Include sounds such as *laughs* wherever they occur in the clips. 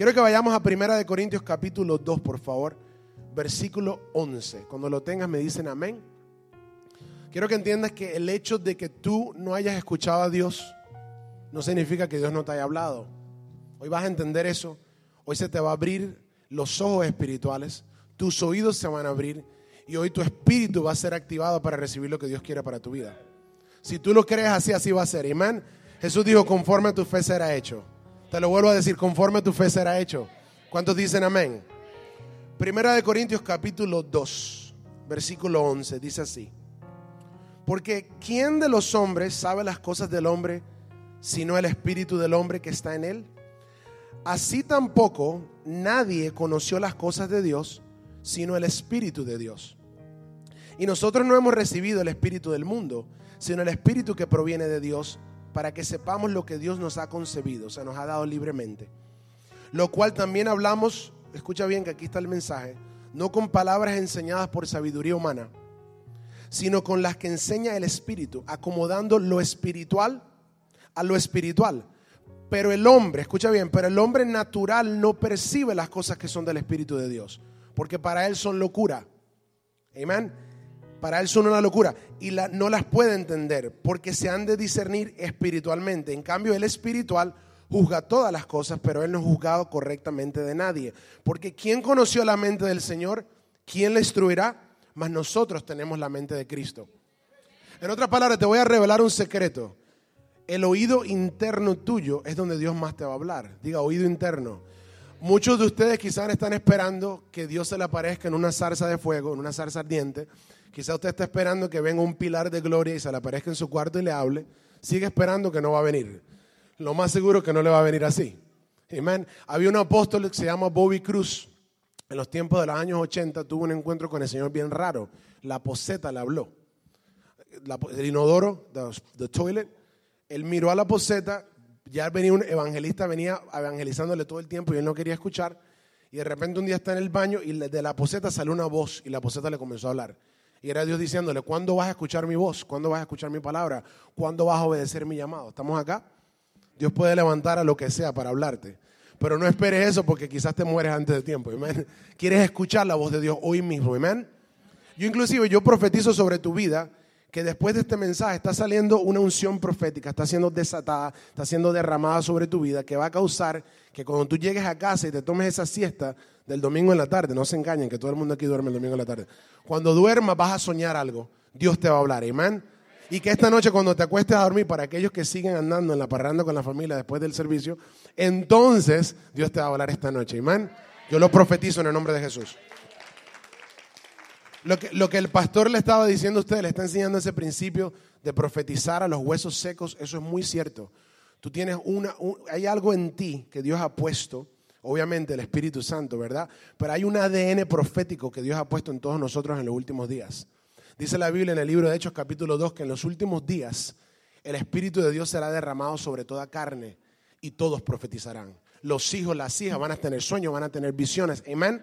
Quiero que vayamos a Primera de Corintios capítulo 2, por favor, versículo 11. Cuando lo tengas me dicen amén. Quiero que entiendas que el hecho de que tú no hayas escuchado a Dios no significa que Dios no te haya hablado. Hoy vas a entender eso. Hoy se te va a abrir los ojos espirituales, tus oídos se van a abrir y hoy tu espíritu va a ser activado para recibir lo que Dios quiere para tu vida. Si tú lo crees así, así va a ser. Amén. Jesús dijo, conforme a tu fe será hecho. Te lo vuelvo a decir, conforme tu fe será hecho. ¿Cuántos dicen amén? Primera de Corintios capítulo 2, versículo 11, dice así. Porque ¿quién de los hombres sabe las cosas del hombre sino el espíritu del hombre que está en él? Así tampoco nadie conoció las cosas de Dios sino el espíritu de Dios. Y nosotros no hemos recibido el espíritu del mundo, sino el espíritu que proviene de Dios para que sepamos lo que Dios nos ha concebido, o sea, nos ha dado libremente. Lo cual también hablamos, escucha bien que aquí está el mensaje, no con palabras enseñadas por sabiduría humana, sino con las que enseña el Espíritu, acomodando lo espiritual a lo espiritual. Pero el hombre, escucha bien, pero el hombre natural no percibe las cosas que son del Espíritu de Dios, porque para él son locura. Amén. Para él son una locura y no las puede entender porque se han de discernir espiritualmente. En cambio, el espiritual juzga todas las cosas, pero él no ha juzgado correctamente de nadie. Porque ¿quién conoció la mente del Señor? ¿Quién le instruirá? Mas nosotros tenemos la mente de Cristo. En otras palabras, te voy a revelar un secreto. El oído interno tuyo es donde Dios más te va a hablar. Diga, oído interno. Muchos de ustedes quizás están esperando que Dios se le aparezca en una zarza de fuego, en una zarza ardiente. Quizás usted está esperando que venga un pilar de gloria y se le aparezca en su cuarto y le hable. Sigue esperando que no va a venir. Lo más seguro es que no le va a venir así. Amén. Había un apóstol que se llama Bobby Cruz. En los tiempos de los años 80 tuvo un encuentro con el Señor bien raro. La poseta le habló. el inodoro, the, toilet. Él miró a la poseta. Ya venía un evangelista, venía evangelizándole todo el tiempo y él no quería escuchar. Y de repente un día está en el baño y de la poseta salió una voz y la poseta le comenzó a hablar. Y era Dios diciéndole, ¿cuándo vas a escuchar mi voz? ¿Cuándo vas a escuchar mi palabra? ¿Cuándo vas a obedecer mi llamado? ¿Estamos acá? Dios puede levantar a lo que sea para hablarte. Pero no esperes eso porque quizás te mueres antes de tiempo. Quieres escuchar la voz de Dios hoy mismo. Amén. Yo inclusive yo profetizo sobre tu vida que después de este mensaje está saliendo una unción profética, está siendo desatada, está siendo derramada sobre tu vida, que va a causar que cuando tú llegues a casa y te tomes esa siesta del domingo en la tarde, no se engañen, que todo el mundo aquí duerme el domingo en la tarde. Cuando duermas vas a soñar algo, Dios te va a hablar, amén. Y que esta noche cuando te acuestes a dormir, para aquellos que siguen andando en la parranda con la familia después del servicio, entonces Dios te va a hablar esta noche, amén. Yo lo profetizo en el nombre de Jesús. Lo que, el pastor le estaba diciendo a usted, le está enseñando ese principio de profetizar a los huesos secos, eso es muy cierto. Tú tienes una, hay algo en ti que Dios ha puesto, obviamente el Espíritu Santo, ¿verdad? Pero hay un ADN profético que Dios ha puesto en todos nosotros en los últimos días. Dice la Biblia en el libro de Hechos capítulo 2 que en los últimos días el Espíritu de Dios será derramado sobre toda carne y todos profetizarán. Los hijos, las hijas van a tener sueños, van a tener visiones. Amén.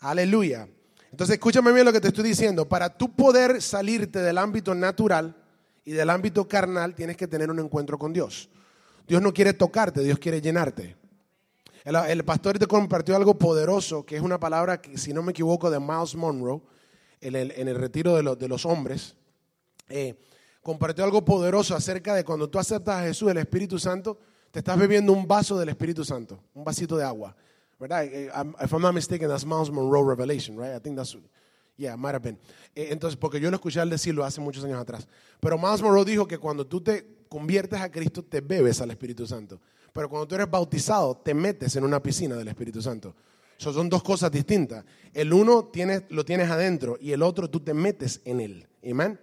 Aleluya. Entonces escúchame bien lo que te estoy diciendo. Para tú poder salirte del ámbito natural y del ámbito carnal, tienes que tener un encuentro con Dios. Dios no quiere tocarte, Dios quiere llenarte. El, pastor te compartió algo poderoso, que es una palabra que, si no me equivoco, de Miles Monroe, en el, retiro de, los hombres. Eh, compartió algo poderoso acerca de cuando tú aceptas a Jesús, el Espíritu Santo, te estás bebiendo un vaso del Espíritu Santo, un vasito de agua. ¿Verdad? If I'm not mistaken, that's Miles Monroe Revelation, right? I think that's, yeah, might have been. Eh, entonces, porque yo lo escuché al decirlo hace muchos años atrás. Pero Miles Monroe dijo que cuando tú te conviertes a Cristo, te bebes al Espíritu Santo. Pero cuando tú eres bautizado, te metes en una piscina del Espíritu Santo. son dos cosas distintas. El uno tienes, lo tienes adentro y el otro tú te metes en él. Amén.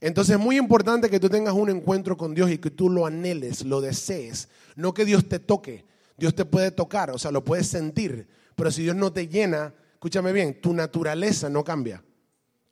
Entonces es muy importante que tú tengas un encuentro con Dios y que tú lo anheles, lo desees. No que Dios te toque, Dios te puede tocar, o sea, lo puedes sentir, pero si Dios no te llena, escúchame bien, tu naturaleza no cambia.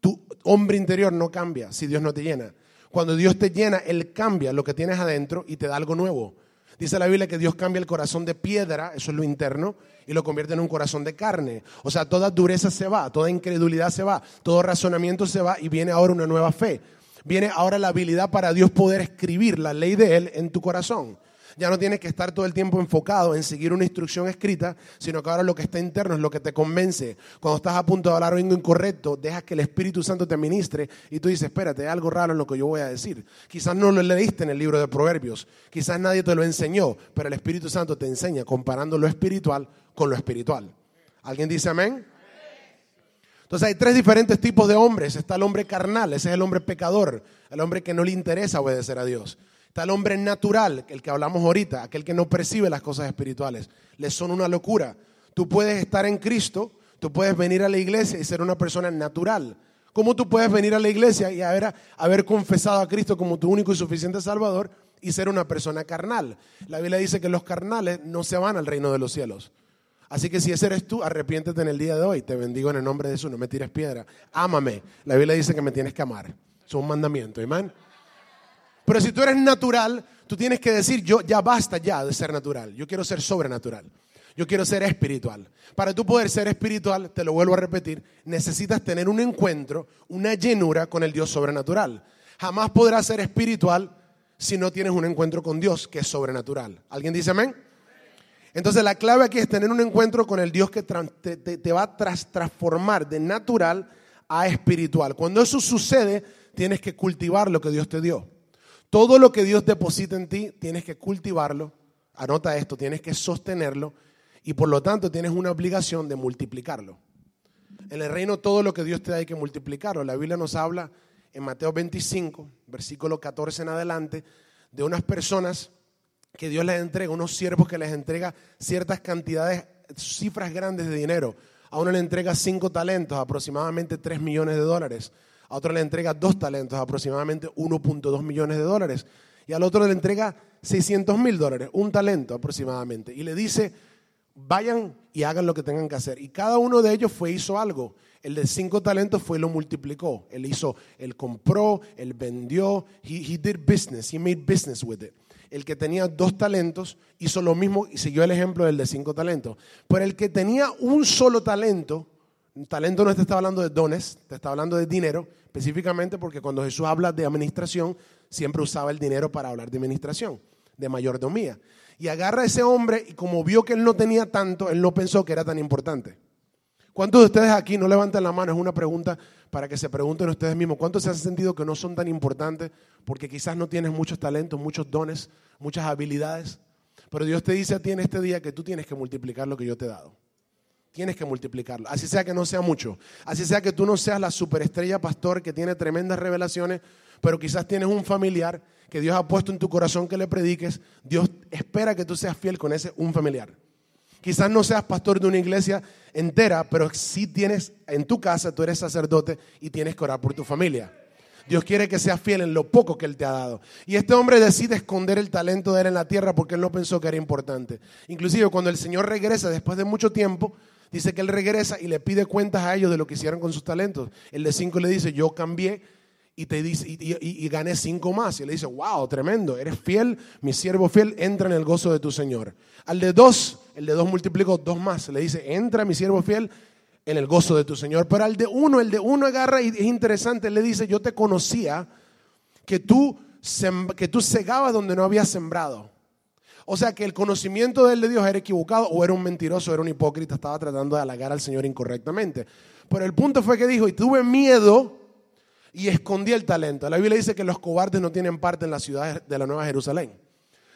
Tu hombre interior no cambia si Dios no te llena. Cuando Dios te llena, Él cambia lo que tienes adentro y te da algo nuevo. Dice la Biblia que Dios cambia el corazón de piedra, eso es lo interno, y lo convierte en un corazón de carne. O sea, toda dureza se va, toda incredulidad se va, todo razonamiento se va y viene ahora una nueva fe. Viene ahora la habilidad para Dios poder escribir la ley de Él en tu corazón. Ya no tienes que estar todo el tiempo enfocado en seguir una instrucción escrita, sino que ahora lo que está interno es lo que te convence. Cuando estás a punto de hablar algo incorrecto, dejas que el Espíritu Santo te ministre y tú dices, espérate, hay algo raro en lo que yo voy a decir. Quizás no lo leíste en el libro de Proverbios, quizás nadie te lo enseñó, pero el Espíritu Santo te enseña comparando lo espiritual con lo espiritual. ¿Alguien dice amén? Entonces hay tres diferentes tipos de hombres. Está el hombre carnal, ese es el hombre pecador, el hombre que no le interesa obedecer a Dios. Está el hombre natural, el que hablamos ahorita, aquel que no percibe las cosas espirituales. Le son una locura. Tú puedes estar en Cristo, tú puedes venir a la iglesia y ser una persona natural. ¿Cómo tú puedes venir a la iglesia y haber, haber confesado a Cristo como tu único y suficiente Salvador y ser una persona carnal? La Biblia dice que los carnales no se van al reino de los cielos. Así que si ese eres tú, arrepiéntete en el día de hoy. Te bendigo en el nombre de Jesús, no me tires piedra. Ámame. La Biblia dice que me tienes que amar. Es un mandamiento, amén. Pero si tú eres natural, tú tienes que decir, yo ya basta ya de ser natural. Yo quiero ser sobrenatural. Yo quiero ser espiritual. Para tú poder ser espiritual, te lo vuelvo a repetir, necesitas tener un encuentro, una llenura con el Dios sobrenatural. Jamás podrás ser espiritual si no tienes un encuentro con Dios que es sobrenatural. ¿Alguien dice amén? Entonces la clave aquí es tener un encuentro con el Dios que te, va a transformar de natural a espiritual. Cuando eso sucede, tienes que cultivar lo que Dios te dio. Todo lo que Dios deposita en ti, tienes que cultivarlo. Anota esto, tienes que sostenerlo y por lo tanto tienes una obligación de multiplicarlo. En el reino todo lo que Dios te da hay que multiplicarlo. La Biblia nos habla en Mateo 25, versículo 14 en adelante, de unas personas que Dios les entrega, unos siervos que les entrega ciertas cantidades, cifras grandes de dinero. A uno le entrega cinco talentos, aproximadamente 3 millones de dólares a otro le entrega dos talentos, aproximadamente 1.2 millones de dólares, y al otro le entrega 600 mil dólares, un talento aproximadamente, y le dice, vayan y hagan lo que tengan que hacer. Y cada uno de ellos fue hizo algo. El de cinco talentos fue lo multiplicó. Él hizo, él compró, él vendió, he, he did business, he made business with it. El que tenía dos talentos hizo lo mismo y siguió el ejemplo del de cinco talentos. Pero el que tenía un solo talento, talento no te está hablando de dones, te está hablando de dinero, específicamente porque cuando Jesús habla de administración, siempre usaba el dinero para hablar de administración, de mayordomía. Y agarra a ese hombre y como vio que él no tenía tanto, él no pensó que era tan importante. ¿Cuántos de ustedes aquí no levantan la mano? Es una pregunta para que se pregunten ustedes mismos. ¿Cuántos se han sentido que no son tan importantes porque quizás no tienes muchos talentos, muchos dones, muchas habilidades? Pero Dios te dice a ti en este día que tú tienes que multiplicar lo que yo te he dado tienes que multiplicarlo. Así sea que no sea mucho. Así sea que tú no seas la superestrella pastor que tiene tremendas revelaciones, pero quizás tienes un familiar que Dios ha puesto en tu corazón que le prediques. Dios espera que tú seas fiel con ese un familiar. Quizás no seas pastor de una iglesia entera, pero sí tienes en tu casa, tú eres sacerdote y tienes que orar por tu familia. Dios quiere que seas fiel en lo poco que Él te ha dado. Y este hombre decide esconder el talento de Él en la tierra porque Él no pensó que era importante. Inclusive cuando el Señor regresa después de mucho tiempo, dice que él regresa y le pide cuentas a ellos de lo que hicieron con sus talentos. El de cinco le dice, yo cambié y, te dice, y, gané cinco más. Y le dice, wow, tremendo, eres fiel, mi siervo fiel, entra en el gozo de tu Señor. Al de dos, el de dos multiplicó dos más. Le dice, entra mi siervo fiel en el gozo de tu Señor. Pero al de uno, el de uno agarra y es interesante, le dice, yo te conocía que tú, que tú segabas donde no habías sembrado o sea que el conocimiento de él de Dios era equivocado o era un mentiroso, era un hipócrita, estaba tratando de halagar al Señor incorrectamente. Pero el punto fue que dijo, y tuve miedo y escondí el talento. La Biblia dice que los cobardes no tienen parte en la ciudad de la Nueva Jerusalén.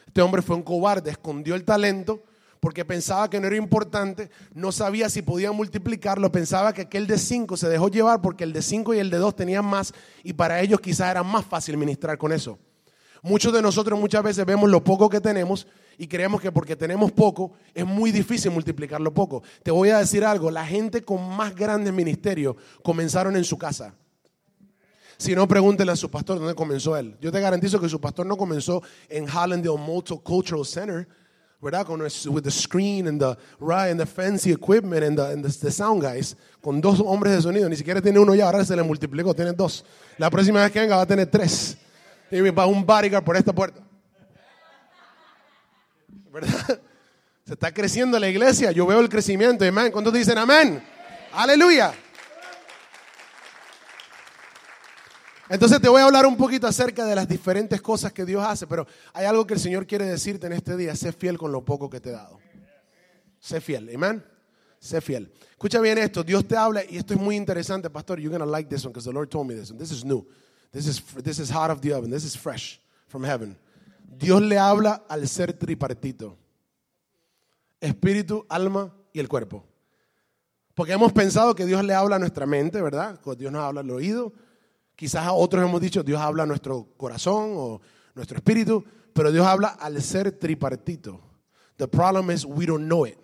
Este hombre fue un cobarde, escondió el talento porque pensaba que no era importante, no sabía si podía multiplicarlo, pensaba que aquel de cinco se dejó llevar porque el de cinco y el de dos tenían más y para ellos quizás era más fácil ministrar con eso. Muchos de nosotros muchas veces vemos lo poco que tenemos y creemos que porque tenemos poco es muy difícil multiplicar lo poco. Te voy a decir algo, la gente con más grandes ministerios comenzaron en su casa. Si no, pregúntele a su pastor dónde comenzó él. Yo te garantizo que su pastor no comenzó en Hallandale Multicultural Center, ¿verdad? Con with the screen and the, right, and the fancy equipment and, the, and the, sound guys, con dos hombres de sonido. Ni siquiera tiene uno ya, ahora se le multiplicó, tiene dos. La próxima vez que venga va a tener tres. Y va un bodyguard por esta puerta. ¿Verdad? Se está creciendo la iglesia. Yo veo el crecimiento. Amén. ¿Cuántos dicen amén? Aleluya. Entonces te voy a hablar un poquito acerca de las diferentes cosas que Dios hace, pero hay algo que el Señor quiere decirte en este día, sé fiel con lo poco que te he dado. Sé fiel, amén. Sé fiel. Escucha bien esto, Dios te habla y esto es muy interesante, pastor. You're going to like this one because the Lord told me this one. This is new. This is, this is hot of the oven. This is fresh from heaven. Dios le habla al ser tripartito. Espíritu, alma y el cuerpo. Porque hemos pensado que Dios le habla a nuestra mente, ¿verdad? Dios nos habla al oído. Quizás a otros hemos dicho Dios habla a nuestro corazón o nuestro espíritu, pero Dios habla al ser tripartito. The problem is we don't know it.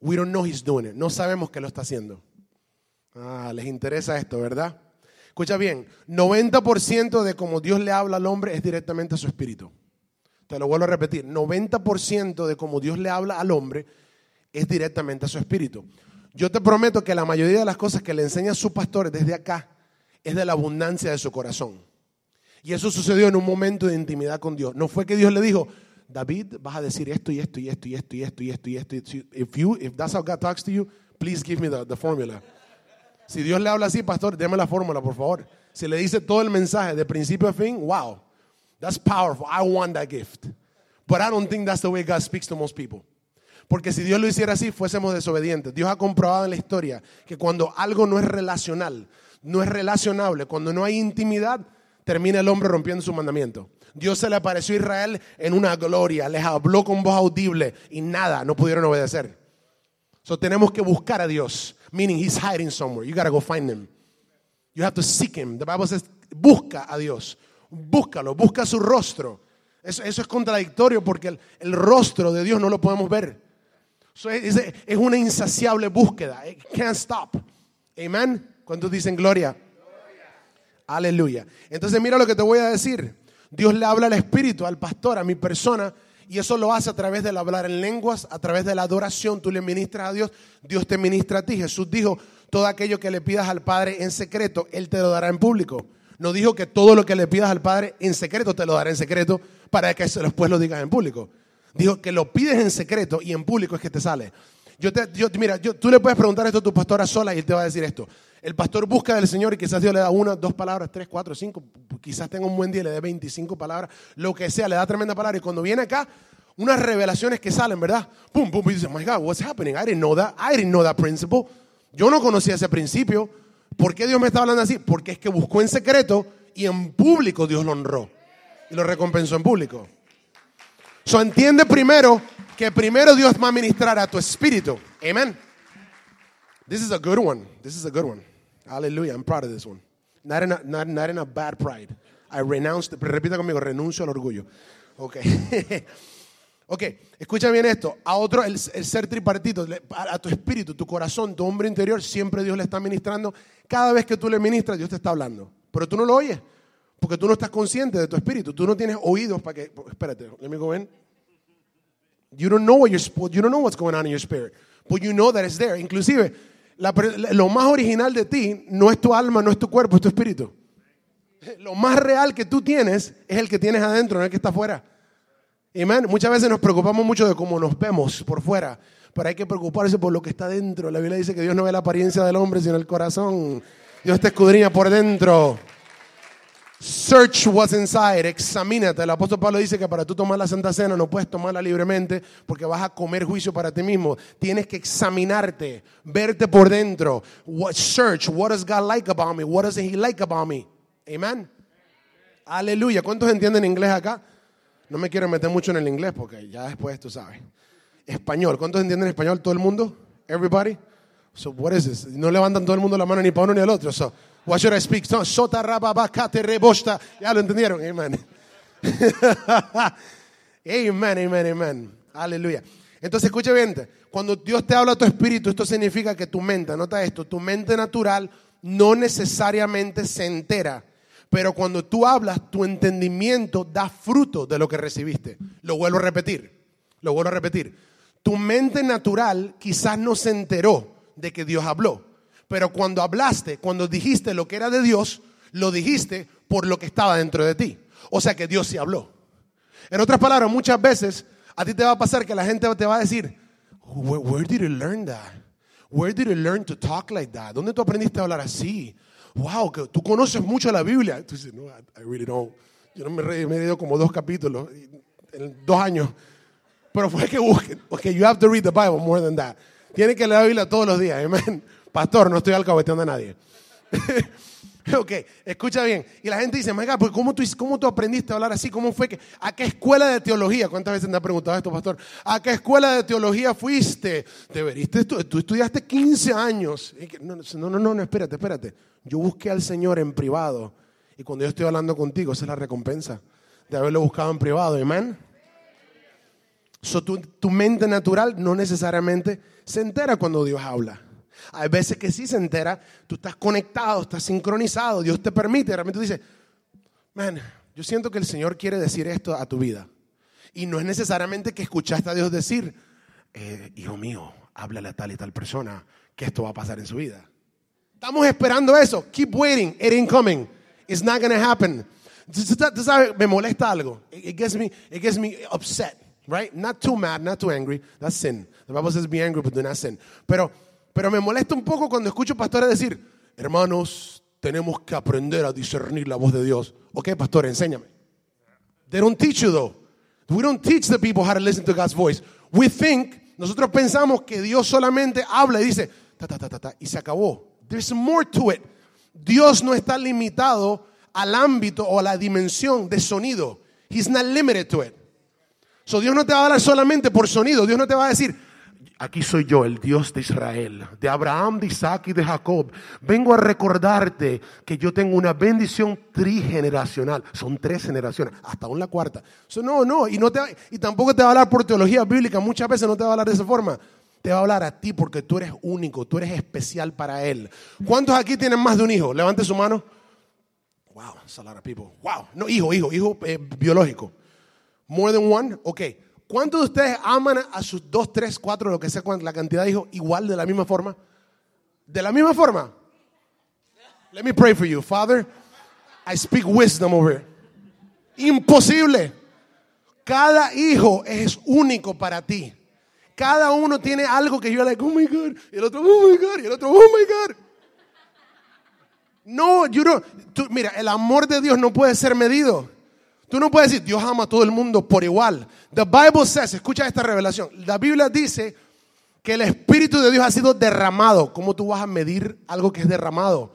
We don't know he's doing it. No sabemos que lo está haciendo. Ah, les interesa esto, ¿verdad? Escucha bien, 90% de cómo Dios le habla al hombre es directamente a su espíritu. Te lo vuelvo a repetir, 90% de cómo Dios le habla al hombre es directamente a su espíritu. Yo te prometo que la mayoría de las cosas que le enseña a su pastor desde acá es de la abundancia de su corazón. Y eso sucedió en un momento de intimidad con Dios. No fue que Dios le dijo, David, vas a decir esto y esto y esto y esto y esto y esto y esto. If you, if that's how God talks to you, please give me the, the formula. Si Dios le habla así, pastor, déme la fórmula, por favor. Si le dice todo el mensaje de principio a fin, wow, that's powerful. I want that gift. But I don't think that's the way God speaks to most people. Porque si Dios lo hiciera así, fuésemos desobedientes. Dios ha comprobado en la historia que cuando algo no es relacional, no es relacionable, cuando no hay intimidad, termina el hombre rompiendo su mandamiento. Dios se le apareció a Israel en una gloria, les habló con voz audible y nada, no pudieron obedecer. So tenemos que buscar a Dios, meaning he's hiding somewhere. You gotta go find him. You have to seek him. The Bible says, busca a Dios, búscalo, busca su rostro. Eso, es contradictorio porque el, rostro de Dios no lo podemos ver. es, es, una insaciable búsqueda. It can't stop. Amen. ¿Cuántos dicen gloria? Aleluya. Entonces mira lo que te voy a decir. Dios le habla al Espíritu, al pastor, a mi persona, y eso lo hace a través del hablar en lenguas, a través de la adoración. Tú le ministras a Dios, Dios te ministra a ti. Jesús dijo, todo aquello que le pidas al Padre en secreto, Él te lo dará en público. No dijo que todo lo que le pidas al Padre en secreto te lo dará en secreto para que después lo digas en público. Dijo que lo pides en secreto y en público es que te sale. Yo te, mira, tú le puedes preguntar esto a tu pastora sola y él te va a decir esto. El pastor busca del Señor y quizás Dios le da una, dos palabras, tres, cuatro, cinco. Quizás tenga un buen día y le dé 25 palabras, lo que sea, le da tremenda palabra. Y cuando viene acá, unas revelaciones que salen, ¿verdad? Pum, pum, y dice, my God, what's happening? I didn't know that. I didn't know that principle. Yo no conocía ese principio. ¿Por qué Dios me está hablando así? Porque es que buscó en secreto y en público Dios lo honró. Y lo recompensó en público. So entiende primero que primero Dios va a ministrar a tu espíritu. Amén. This is a good one. This is a good one. Hallelujah. I'm proud of this one. Not in a, not, not in a bad pride. I renounce, repita conmigo, renuncio al orgullo. Ok. *laughs* ok, escucha bien esto. A otro, el, el ser tripartito, a, tu espíritu, tu corazón, tu hombre interior, siempre Dios le está ministrando. Cada vez que tú le ministras, Dios te está hablando. Pero tú no lo oyes. Porque tú no estás consciente de tu espíritu. Tú no tienes oídos para que. Espérate, let me go in. You don't know what you're, you don't know what's going on in your spirit. But you know that it's there. Inclusive, lo más original de ti no es tu alma, no es tu cuerpo, es tu espíritu. Lo más real que tú tienes es el que tienes adentro, no el que está afuera. Amén. Muchas veces nos preocupamos mucho de cómo nos vemos por fuera, pero hay que preocuparse por lo que está dentro. La Biblia dice que Dios no ve la apariencia del hombre, sino el corazón. Dios te escudriña por dentro. Search what's inside, examínate. El apóstol Pablo dice que para tú tomar la Santa Cena no puedes tomarla libremente porque vas a comer juicio para ti mismo. Tienes que examinarte, verte por dentro. What, search, what does God like about me? What does He like about me? Amen. Aleluya. ¿Cuántos entienden inglés acá? No me quiero meter mucho en el inglés porque ya después tú sabes. Español. ¿Cuántos entienden español? ¿Todo el mundo? Everybody? So what is this? No levantan todo el mundo la mano ni para uno ni al otro. So, what should I speak? So, sota rababacate rebosta. Ya lo entendieron. Amen. *laughs* amen, amen, amen. Aleluya. Entonces, escucha bien. Cuando Dios te habla a tu espíritu, esto significa que tu mente, nota esto, tu mente natural no necesariamente se entera. Pero cuando tú hablas, tu entendimiento da fruto de lo que recibiste. Lo vuelvo a repetir. Lo vuelvo a repetir. Tu mente natural quizás no se enteró de que Dios habló. Pero cuando hablaste, cuando dijiste lo que era de Dios, lo dijiste por lo que estaba dentro de ti. O sea que Dios sí habló. En otras palabras, muchas veces a ti te va a pasar que la gente te va a decir, where, did you learn that? Where did you learn to talk like that? ¿Dónde tú aprendiste a hablar así? wow, que tú conoces mucho la Biblia. Tú dices, no, I, really don't. Yo no me, he leído como dos capítulos en dos años. Pero fue que busquen. Okay, you have to read the Bible more than that. Tiene que leer la Biblia todos los días. Amen. Pastor, no estoy alcahueteando a nadie. *laughs* ok, escucha bien. Y la gente dice, God, pues ¿cómo tú, ¿cómo tú aprendiste a hablar así? ¿Cómo fue que, a qué escuela de teología? ¿Cuántas veces te han preguntado esto, pastor? ¿A qué escuela de teología fuiste? ¿Te veriste? Tú, tú estudiaste 15 años. No, no, no, no, espérate, espérate. Yo busqué al Señor en privado. Y cuando yo estoy hablando contigo, esa es la recompensa de haberlo buscado en privado. Amén. So, tu, tu mente natural no necesariamente se entera cuando Dios habla. Hay veces que sí se entera, tú estás conectado, estás sincronizado, Dios te permite, realmente tú dices, man, yo siento que el Señor quiere decir esto a tu vida. Y no es necesariamente que escuchaste a Dios decir, eh, hijo mío, háblale a tal y tal persona que esto va a pasar en su vida. Estamos esperando eso. Keep waiting. It ain't coming. It's not going to happen. Tú sabes, me molesta algo. It gets me, it gets me upset, right? Not too mad, not too angry. That's sin. The Bible says be angry, but do not sin. Pero pero me molesta un poco cuando escucho pastores decir, hermanos, tenemos que aprender a discernir la voz de Dios. Ok, pastor, enséñame. They don't teach you though. We don't teach the people how to listen to God's voice. We think, nosotros pensamos que Dios solamente habla y dice, ta, ta, ta, ta, ta, y se acabó. There's more to it. Dios no está limitado al ámbito o a la dimensión de sonido. He's not limited to it. So Dios no te va a hablar solamente por sonido. Dios no te va a decir, Aquí soy yo, el Dios de Israel, de Abraham, de Isaac y de Jacob. Vengo a recordarte que yo tengo una bendición trigeneracional. Son tres generaciones, hasta la cuarta. no, no, y, no te, y tampoco te va a hablar por teología bíblica. Muchas veces no te va a hablar de esa forma. Te va a hablar a ti porque tú eres único, tú eres especial para Él. ¿Cuántos aquí tienen más de un hijo? Levante su mano. Wow, that's a lot of people. Wow, no, hijo, hijo, hijo eh, biológico. More than one? Ok. ¿Cuántos de ustedes aman a sus dos, tres, cuatro, lo que sea, la cantidad de hijos, igual, de la misma forma? ¿De la misma forma? Let me pray for you. Father, I speak wisdom over here. Imposible. Cada hijo es único para ti. Cada uno tiene algo que yo like, oh my God, y el otro, oh my God, y el otro, oh my God. No, you don't, mira, el amor de Dios no puede ser medido. Tú no puedes decir, Dios ama a todo el mundo por igual. The Bible says, escucha esta revelación. La Biblia dice que el Espíritu de Dios ha sido derramado. ¿Cómo tú vas a medir algo que es derramado?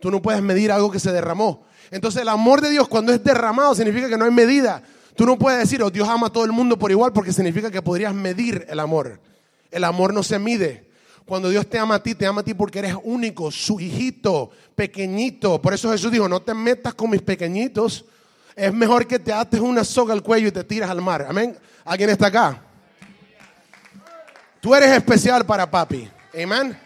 Tú no puedes medir algo que se derramó. Entonces el amor de Dios cuando es derramado significa que no hay medida. Tú no puedes decir, oh, Dios ama a todo el mundo por igual porque significa que podrías medir el amor. El amor no se mide. Cuando Dios te ama a ti, te ama a ti porque eres único, su hijito, pequeñito. Por eso Jesús dijo, no te metas con mis pequeñitos es mejor que te ates una soga al cuello y te tiras al mar. Amén. ¿Alguien está acá? Tú eres especial para papi. Amén.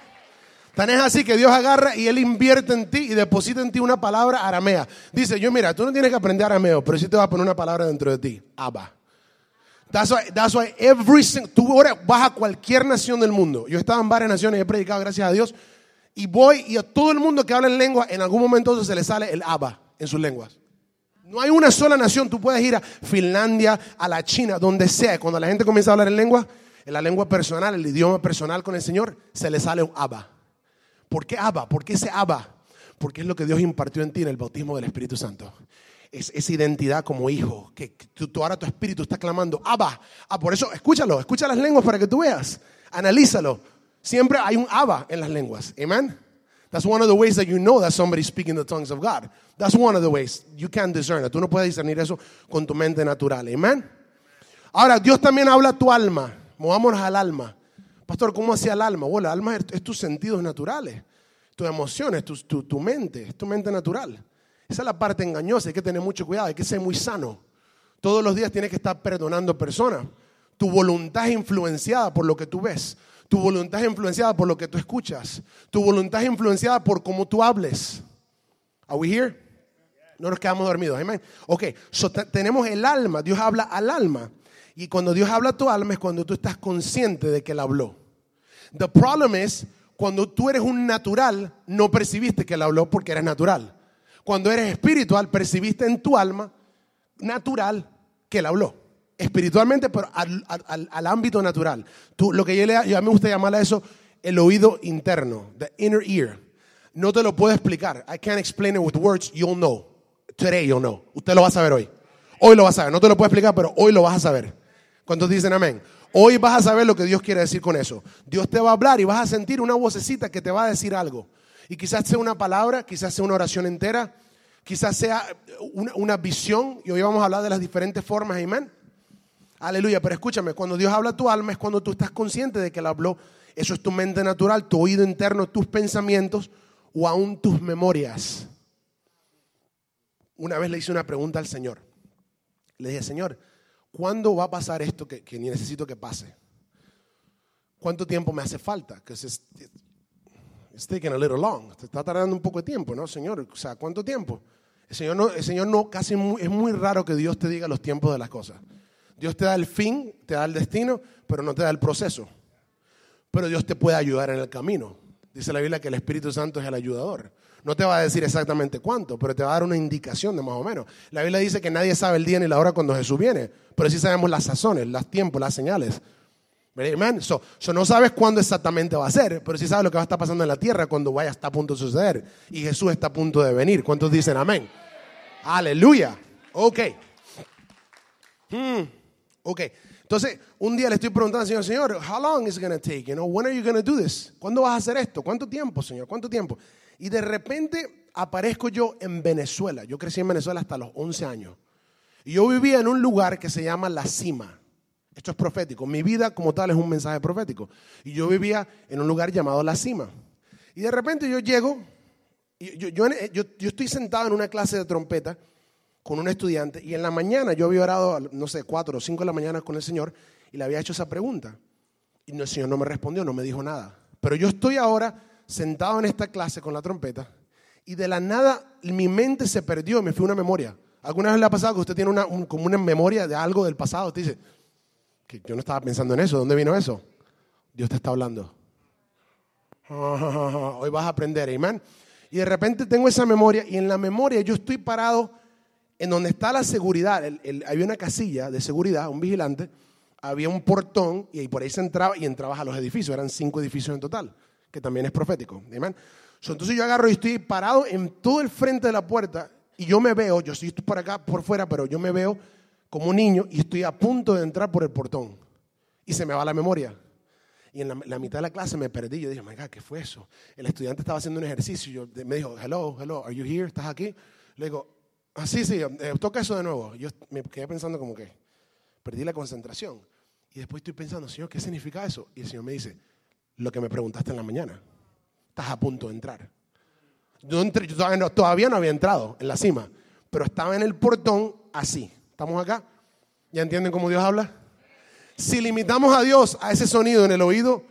Tan es así que Dios agarra y Él invierte en ti y deposita en ti una palabra aramea. Dice, yo mira, tú no tienes que aprender arameo, pero sí te va a poner una palabra dentro de ti. Abba. That's why, that's why every, tú ahora vas a cualquier nación del mundo. Yo he estado en varias naciones y he predicado, gracias a Dios. Y voy y a todo el mundo que habla en lengua, en algún momento se le sale el Abba en sus lenguas. No hay una sola nación. Tú puedes ir a Finlandia, a la China, donde sea. Cuando la gente comienza a hablar en lengua, en la lengua personal, el idioma personal con el Señor, se le sale un Abba. ¿Por qué Abba? ¿Por qué ese Abba? Porque es lo que Dios impartió en ti en el bautismo del Espíritu Santo. Es esa identidad como hijo, que tú, ahora tu espíritu está clamando, Abba. Ah, por eso, escúchalo, escucha las lenguas para que tú veas. Analízalo. Siempre hay un Abba en las lenguas. Amén. That's one of the ways that you know that somebody's speaking the tongues of God. That's one of the ways you can discern it. Tú no puedes discernir eso con tu mente natural. Amen. Ahora, Dios también habla a tu alma. Movámonos al alma. Pastor, ¿cómo hacía el alma? Bueno, el alma es, tus sentidos naturales, tus emociones, tu, tu mente, es tu mente natural. Esa es la parte engañosa, hay que tener mucho cuidado, hay que ser muy sano. Todos los días tienes que estar perdonando personas. Tu voluntad es influenciada por lo que tú ves. Tu voluntad es influenciada por lo que tú escuchas. Tu voluntad es influenciada por cómo tú hables. Are we here? No nos quedamos dormidos. Amén. Ok, tenemos el alma. Dios habla al alma. Y cuando Dios habla a tu alma es cuando tú estás consciente de que Él habló. The problem is, cuando tú eres un natural, no percibiste que Él habló porque eres natural. Cuando eres espiritual, percibiste en tu alma natural que Él habló espiritualmente, pero al, ámbito natural. Tú, lo que yo, le, yo me gusta llamar a eso el oído interno, the inner ear. no te lo puedo explicar. I can't explain it with words. You'll know. Today you'll know. Usted lo va a saber hoy. Hoy lo vas a saber. No te lo puedo explicar, pero hoy lo vas a saber. ¿Cuántos dicen amén? Hoy vas a saber lo que Dios quiere decir con eso. Dios te va a hablar y vas a sentir una vocecita que te va a decir algo. Y quizás sea una palabra, quizás sea una oración entera, quizás sea una, una visión. Y hoy vamos a hablar de las diferentes formas, amén. Aleluya, pero escúchame, cuando Dios habla a tu alma es cuando tú estás consciente de que Él habló. Eso es tu mente natural, tu oído interno, tus pensamientos o aún tus memorias. Una vez le hice una pregunta al Señor. Le dije, Señor, ¿cuándo va a pasar esto que, que necesito que pase? ¿Cuánto tiempo me hace falta? Que it's, it's taking a little long. Te está tardando un poco de tiempo, ¿no, Señor? O sea, ¿cuánto tiempo? El Señor no, el Señor no casi es muy raro que Dios te diga los tiempos de las cosas. Dios te da el fin, te da el destino, pero no te da el proceso. Pero Dios te puede ayudar en el camino. Dice la Biblia que el Espíritu Santo es el ayudador. No te va a decir exactamente cuánto, pero te va a dar una indicación de más o menos. La Biblia dice que nadie sabe el día ni la hora cuando Jesús viene, pero sí sabemos las sazones, los tiempos, las señales. Amen. So, no sabes cuándo exactamente va a ser, pero sí sabes lo que va a estar pasando en la tierra cuando vaya a estar a punto de suceder. Y Jesús está a punto de venir. ¿Cuántos dicen amén? Aleluya. Ok. Hmm. Ok. Entonces, un día le estoy preguntando al Señor, Señor, how long is it going to take? You know, when are you going to do this? ¿Cuándo vas a hacer esto? ¿Cuánto tiempo, Señor? ¿Cuánto tiempo? Y de repente aparezco yo en Venezuela. Yo crecí en Venezuela hasta los 11 años. Y yo vivía en un lugar que se llama La Cima. Esto es profético. Mi vida como tal es un mensaje profético. Y yo vivía en un lugar llamado La Cima. Y de repente yo llego, y yo, yo, yo, yo estoy sentado en una clase de trompeta con un estudiante y en la mañana yo había orado, no sé, cuatro o cinco de la mañana con el Señor y le había hecho esa pregunta. Y el Señor no me respondió, no me dijo nada. Pero yo estoy ahora sentado en esta clase con la trompeta y de la nada mi mente se perdió, me fue una memoria. ¿Alguna vez le ha pasado que usted tiene una, como una memoria de algo del pasado? Usted dice, que yo no estaba pensando en eso, ¿dónde vino eso? Dios te está hablando. *laughs* Hoy vas a aprender, amén. Y de repente tengo esa memoria y en la memoria yo estoy parado en donde está la seguridad, había una casilla de seguridad, un vigilante, había un portón y por ahí se entraba y entrabas a los edificios, eran cinco edificios en total, que también es profético. entonces yo agarro y estoy parado en todo el frente de la puerta y yo me veo, yo estoy por acá, por fuera, pero yo me veo como un niño y estoy a punto de entrar por el portón y se me va la memoria. Y en la, mitad de la clase me perdí. Yo dije, my God, ¿qué fue eso? El estudiante estaba haciendo un ejercicio. Yo, me dijo, hello, hello, are you here? ¿Estás aquí? Le digo, Ah, sí, eh, toca eso de nuevo. Yo me quedé pensando como que perdí la concentración. Y después estoy pensando, Señor, ¿qué significa eso? Y el Señor me dice, lo que me preguntaste en la mañana. Estás a punto de entrar. Yo, todavía, no, había entrado en la cima, pero estaba en el portón así. ¿Estamos acá? ¿Ya entienden cómo Dios habla? Si limitamos a Dios a ese sonido en el oído,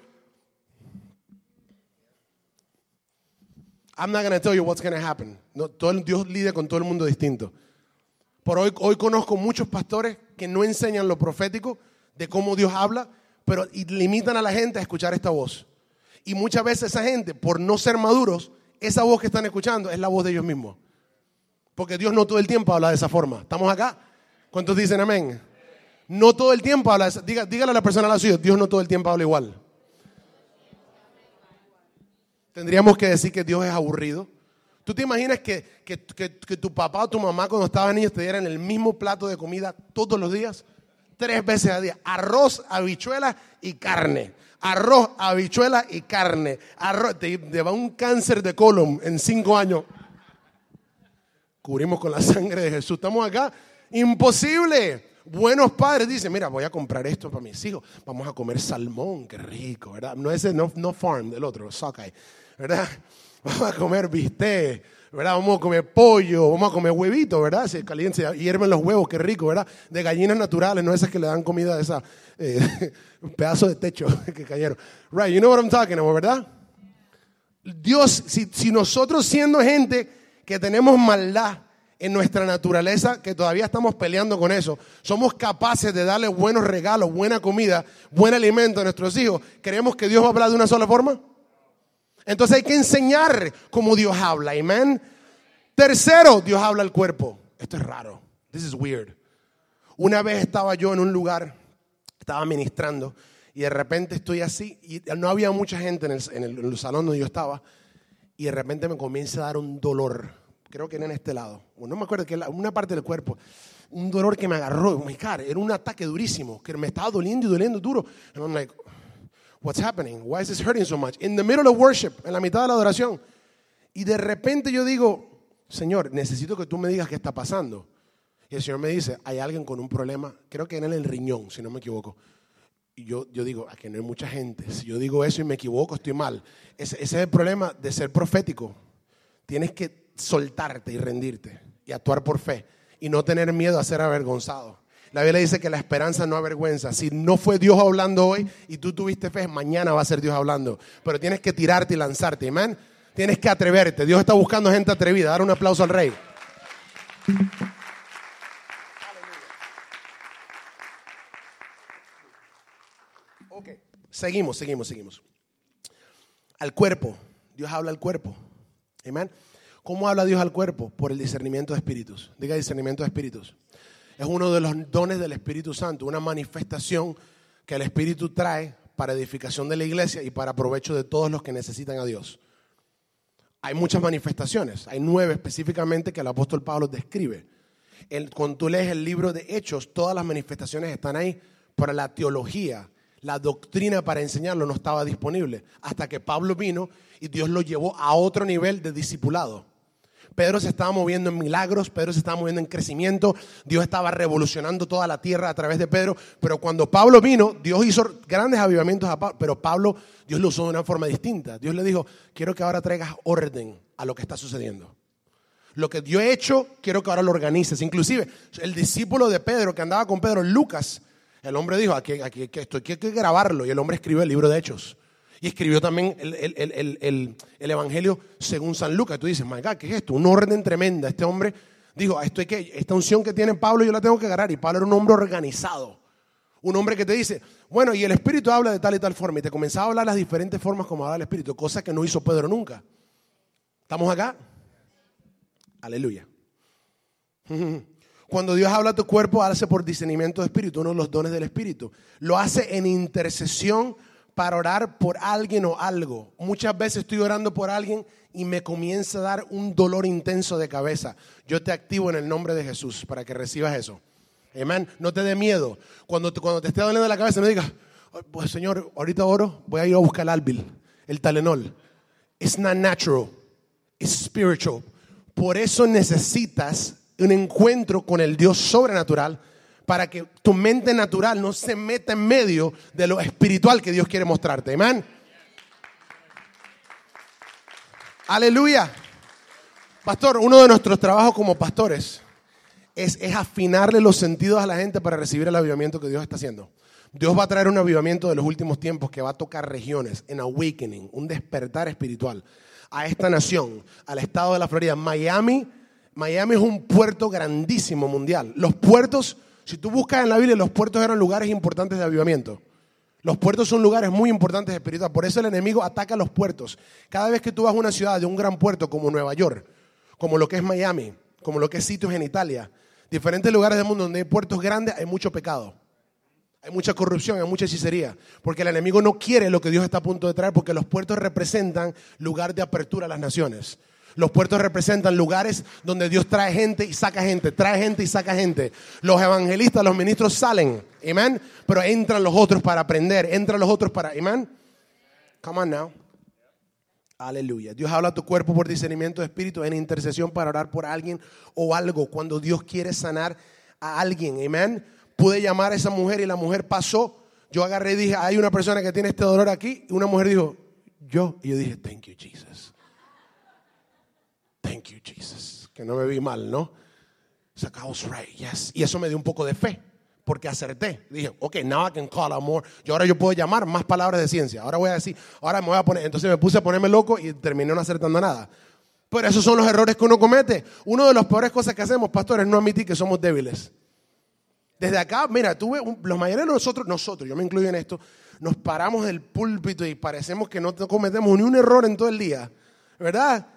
I'm not going to tell you what's going to happen. No, todo Dios lidia con todo el mundo distinto. Por hoy, hoy conozco muchos pastores que no enseñan lo profético de cómo Dios habla, pero limitan a la gente a escuchar esta voz. Y muchas veces esa gente, por no ser maduros, esa voz que están escuchando es la voz de ellos mismos. Porque Dios no todo el tiempo habla de esa forma. ¿Estamos acá? ¿Cuántos dicen amén? No todo el tiempo habla. Diga, dígale a la persona a la suya, Dios no todo el tiempo habla igual. Tendríamos que decir que Dios es aburrido. ¿Tú te imaginas que, tu papá o tu mamá cuando estaban niños te dieran el mismo plato de comida todos los días? Tres veces al día. Arroz, habichuela y carne. Arroz, habichuela y carne. Arroz, te, va un cáncer de colon en cinco años. Cubrimos con la sangre de Jesús. Estamos acá. Imposible. Buenos padres dicen, mira, voy a comprar esto para mis hijos. Vamos a comer salmón, qué rico, ¿verdad? No ese, no, no farm, del otro, sockeye. ¿Verdad? *laughs* Vamos a comer bistec, ¿verdad? Vamos a comer pollo, vamos a comer huevito, ¿verdad? Se caliente, hierven los huevos, qué rico, ¿verdad? De gallinas naturales, no esas que le dan comida a esa *laughs* eh, pedazo de techo *laughs* que cayeron. Right, you know what I'm talking about, ¿verdad? Dios, si, si nosotros siendo gente que tenemos maldad en nuestra naturaleza, que todavía estamos peleando con eso, somos capaces de darle buenos regalos, buena comida, buen alimento a nuestros hijos, ¿creemos que Dios va a hablar de una sola forma? Entonces hay que enseñar cómo Dios habla. Amén. Tercero, Dios habla al cuerpo. Esto es raro. This is weird. Una vez estaba yo en un lugar, estaba ministrando y de repente estoy así y no había mucha gente en el, salón donde yo estaba. y de repente me comienza a dar un dolor. Creo que era en este lado. no me acuerdo que una parte del cuerpo. Un dolor que me agarró. My God, era un ataque durísimo. Que me estaba doliendo y doliendo duro. What's happening? Why is this hurting so much? In the middle of worship, en la mitad de la adoración. Y de repente yo digo, Señor, necesito que tú me digas qué está pasando. Y el Señor me dice, hay alguien con un problema, creo que en el riñón, si no me equivoco. Y yo, yo digo, aquí no hay mucha gente. Si yo digo eso y me equivoco, estoy mal. Ese, ese es el problema de ser profético. Tienes que soltarte y rendirte y actuar por fe y no tener miedo a ser avergonzado. La Biblia dice que la esperanza no avergüenza. Si no fue Dios hablando hoy y tú tuviste fe, mañana va a ser Dios hablando. Pero tienes que tirarte y lanzarte, amén. Tienes que atreverte. Dios está buscando gente atrevida. Dar un aplauso al rey. Ok, seguimos, seguimos, seguimos. Al cuerpo. Dios habla al cuerpo. Amén. ¿Cómo habla Dios al cuerpo? Por el discernimiento de espíritus. Diga discernimiento de espíritus. Es uno de los dones del Espíritu Santo, una manifestación que el Espíritu trae para edificación de la iglesia y para provecho de todos los que necesitan a Dios. Hay muchas manifestaciones, hay nueve específicamente que el apóstol Pablo describe. cuando tú lees el libro de Hechos, todas las manifestaciones están ahí, pero la teología, la doctrina para enseñarlo no estaba disponible hasta que Pablo vino y Dios lo llevó a otro nivel de discipulado. Pedro se estaba moviendo en milagros, Pedro se estaba moviendo en crecimiento, Dios estaba revolucionando toda la tierra a través de Pedro, pero cuando Pablo vino, Dios hizo grandes avivamientos a Pablo, pero Pablo, Dios lo usó de una forma distinta. Dios le dijo, quiero que ahora traigas orden a lo que está sucediendo. Lo que yo he hecho, quiero que ahora lo organices. Inclusive, el discípulo de Pedro que andaba con Pedro, Lucas, el hombre dijo, aquí, aquí, esto hay que grabarlo, y el hombre escribió el libro de Hechos. Y escribió también el, Evangelio según San Lucas. Tú dices, my God, ¿qué es esto? Un orden tremenda. Este hombre dijo, esto que, esta unción que tiene Pablo yo la tengo que agarrar. Y Pablo era un hombre organizado. Un hombre que te dice, bueno, y el Espíritu habla de tal y tal forma. Y te comenzaba a hablar las diferentes formas como habla el Espíritu, cosa que no hizo Pedro nunca. ¿Estamos acá? Aleluya. *laughs* Cuando Dios habla a tu cuerpo, hace por discernimiento de espíritu, uno de los dones del espíritu. Lo hace en intercesión para orar por alguien o algo. Muchas veces estoy orando por alguien y me comienza a dar un dolor intenso de cabeza. Yo te activo en el nombre de Jesús para que recibas eso. Amén. No te dé miedo. Cuando cuando te esté doliendo la cabeza, no digas, pues Señor, ahorita oro, voy a ir a buscar el Albil, el Talenol. It's not natural, it's spiritual. Por eso necesitas un encuentro con el Dios sobrenatural para que tu mente natural no se meta en medio de lo espiritual que Dios quiere mostrarte. Amén. Aleluya. Pastor, uno de nuestros trabajos como pastores es, es, afinarle los sentidos a la gente para recibir el avivamiento que Dios está haciendo. Dios va a traer un avivamiento de los últimos tiempos que va a tocar regiones, en awakening, un despertar espiritual a esta nación, al estado de la Florida. Miami, Miami es un puerto grandísimo mundial. Los puertos si tú buscas en la Biblia, los puertos eran lugares importantes de avivamiento. Los puertos son lugares muy importantes espiritual. Por eso el enemigo ataca los puertos. Cada vez que tú vas a una ciudad de un gran puerto como Nueva York, como lo que es Miami, como lo que es sitios en Italia, diferentes lugares del mundo donde hay puertos grandes, hay mucho pecado. Hay mucha corrupción, hay mucha hechicería. Porque el enemigo no quiere lo que Dios está a punto de traer, porque los puertos representan lugar de apertura a las naciones. Los puertos representan lugares donde Dios trae gente y saca gente, trae gente y saca gente. Los evangelistas, los ministros salen, amén, pero entran los otros para aprender, entran los otros para, amén. Come on now. Aleluya. Dios habla a tu cuerpo por discernimiento de espíritu en intercesión para orar por alguien o algo. Cuando Dios quiere sanar a alguien, amén. Pude llamar a esa mujer y la mujer pasó. Yo agarré y dije, hay una persona que tiene este dolor aquí. Y una mujer dijo, yo. Y yo dije, thank you, Jesus. Thank you, Jesus. Que no me vi mal, ¿no? right, yes. Y eso me dio un poco de fe, porque acerté. Dije, ok, now I can call out more. Yo ahora yo puedo llamar más palabras de ciencia. Ahora voy a decir, ahora me voy a poner. Entonces me puse a ponerme loco y terminé no acertando nada. Pero esos son los errores que uno comete. Uno de las peores cosas que hacemos, pastores, es no admitir que somos débiles. Desde acá, mira, tuve los mayores de nosotros, nosotros, yo me incluyo en esto, nos paramos del púlpito y parecemos que no cometemos ni un error en todo el día. ¿Verdad?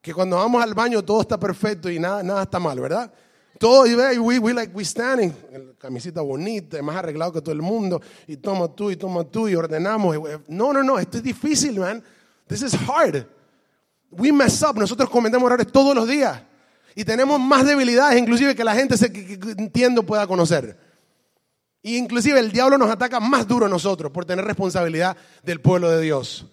Que cuando vamos al baño todo está perfecto y nada, nada está mal, ¿verdad? Todo, y we, we, like, we standing, camisita bonita, más arreglado que todo el mundo, y toma tú, y toma tú, y ordenamos. No, no, no, esto es difícil, man. This is hard. We mess up, nosotros cometemos errores todos los días. Y tenemos más debilidades, inclusive que la gente se, que entiendo pueda conocer. Y inclusive el diablo nos ataca más duro a nosotros por tener responsabilidad del pueblo de Dios.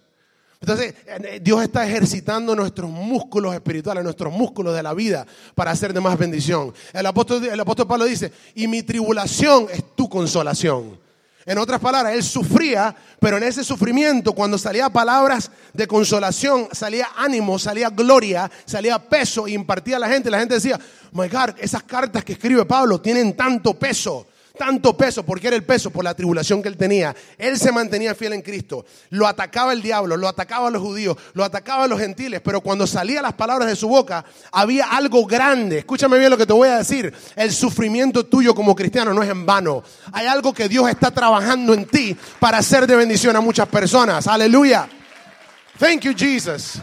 Entonces, eh, Dios está ejercitando nuestros músculos espirituales, nuestros músculos de la vida para hacer de más bendición. El apóstol, el apóstol Pablo dice, y mi tribulación es tu consolación. En otras palabras, él sufría, pero en ese sufrimiento, cuando salía palabras de consolación, salía ánimo, salía gloria, salía peso y impartía a la gente. La gente decía, my God, esas cartas que escribe Pablo tienen tanto peso tanto peso, porque era el peso por la tribulación que él tenía. Él se mantenía fiel en Cristo. Lo atacaba el diablo, lo atacaba a los judíos, lo atacaba a los gentiles, pero cuando salían las palabras de su boca, había algo grande. Escúchame bien lo que te voy a decir. El sufrimiento tuyo como cristiano no es en vano. Hay algo que Dios está trabajando en ti para hacer de bendición a muchas personas. Aleluya. Thank you, Jesus.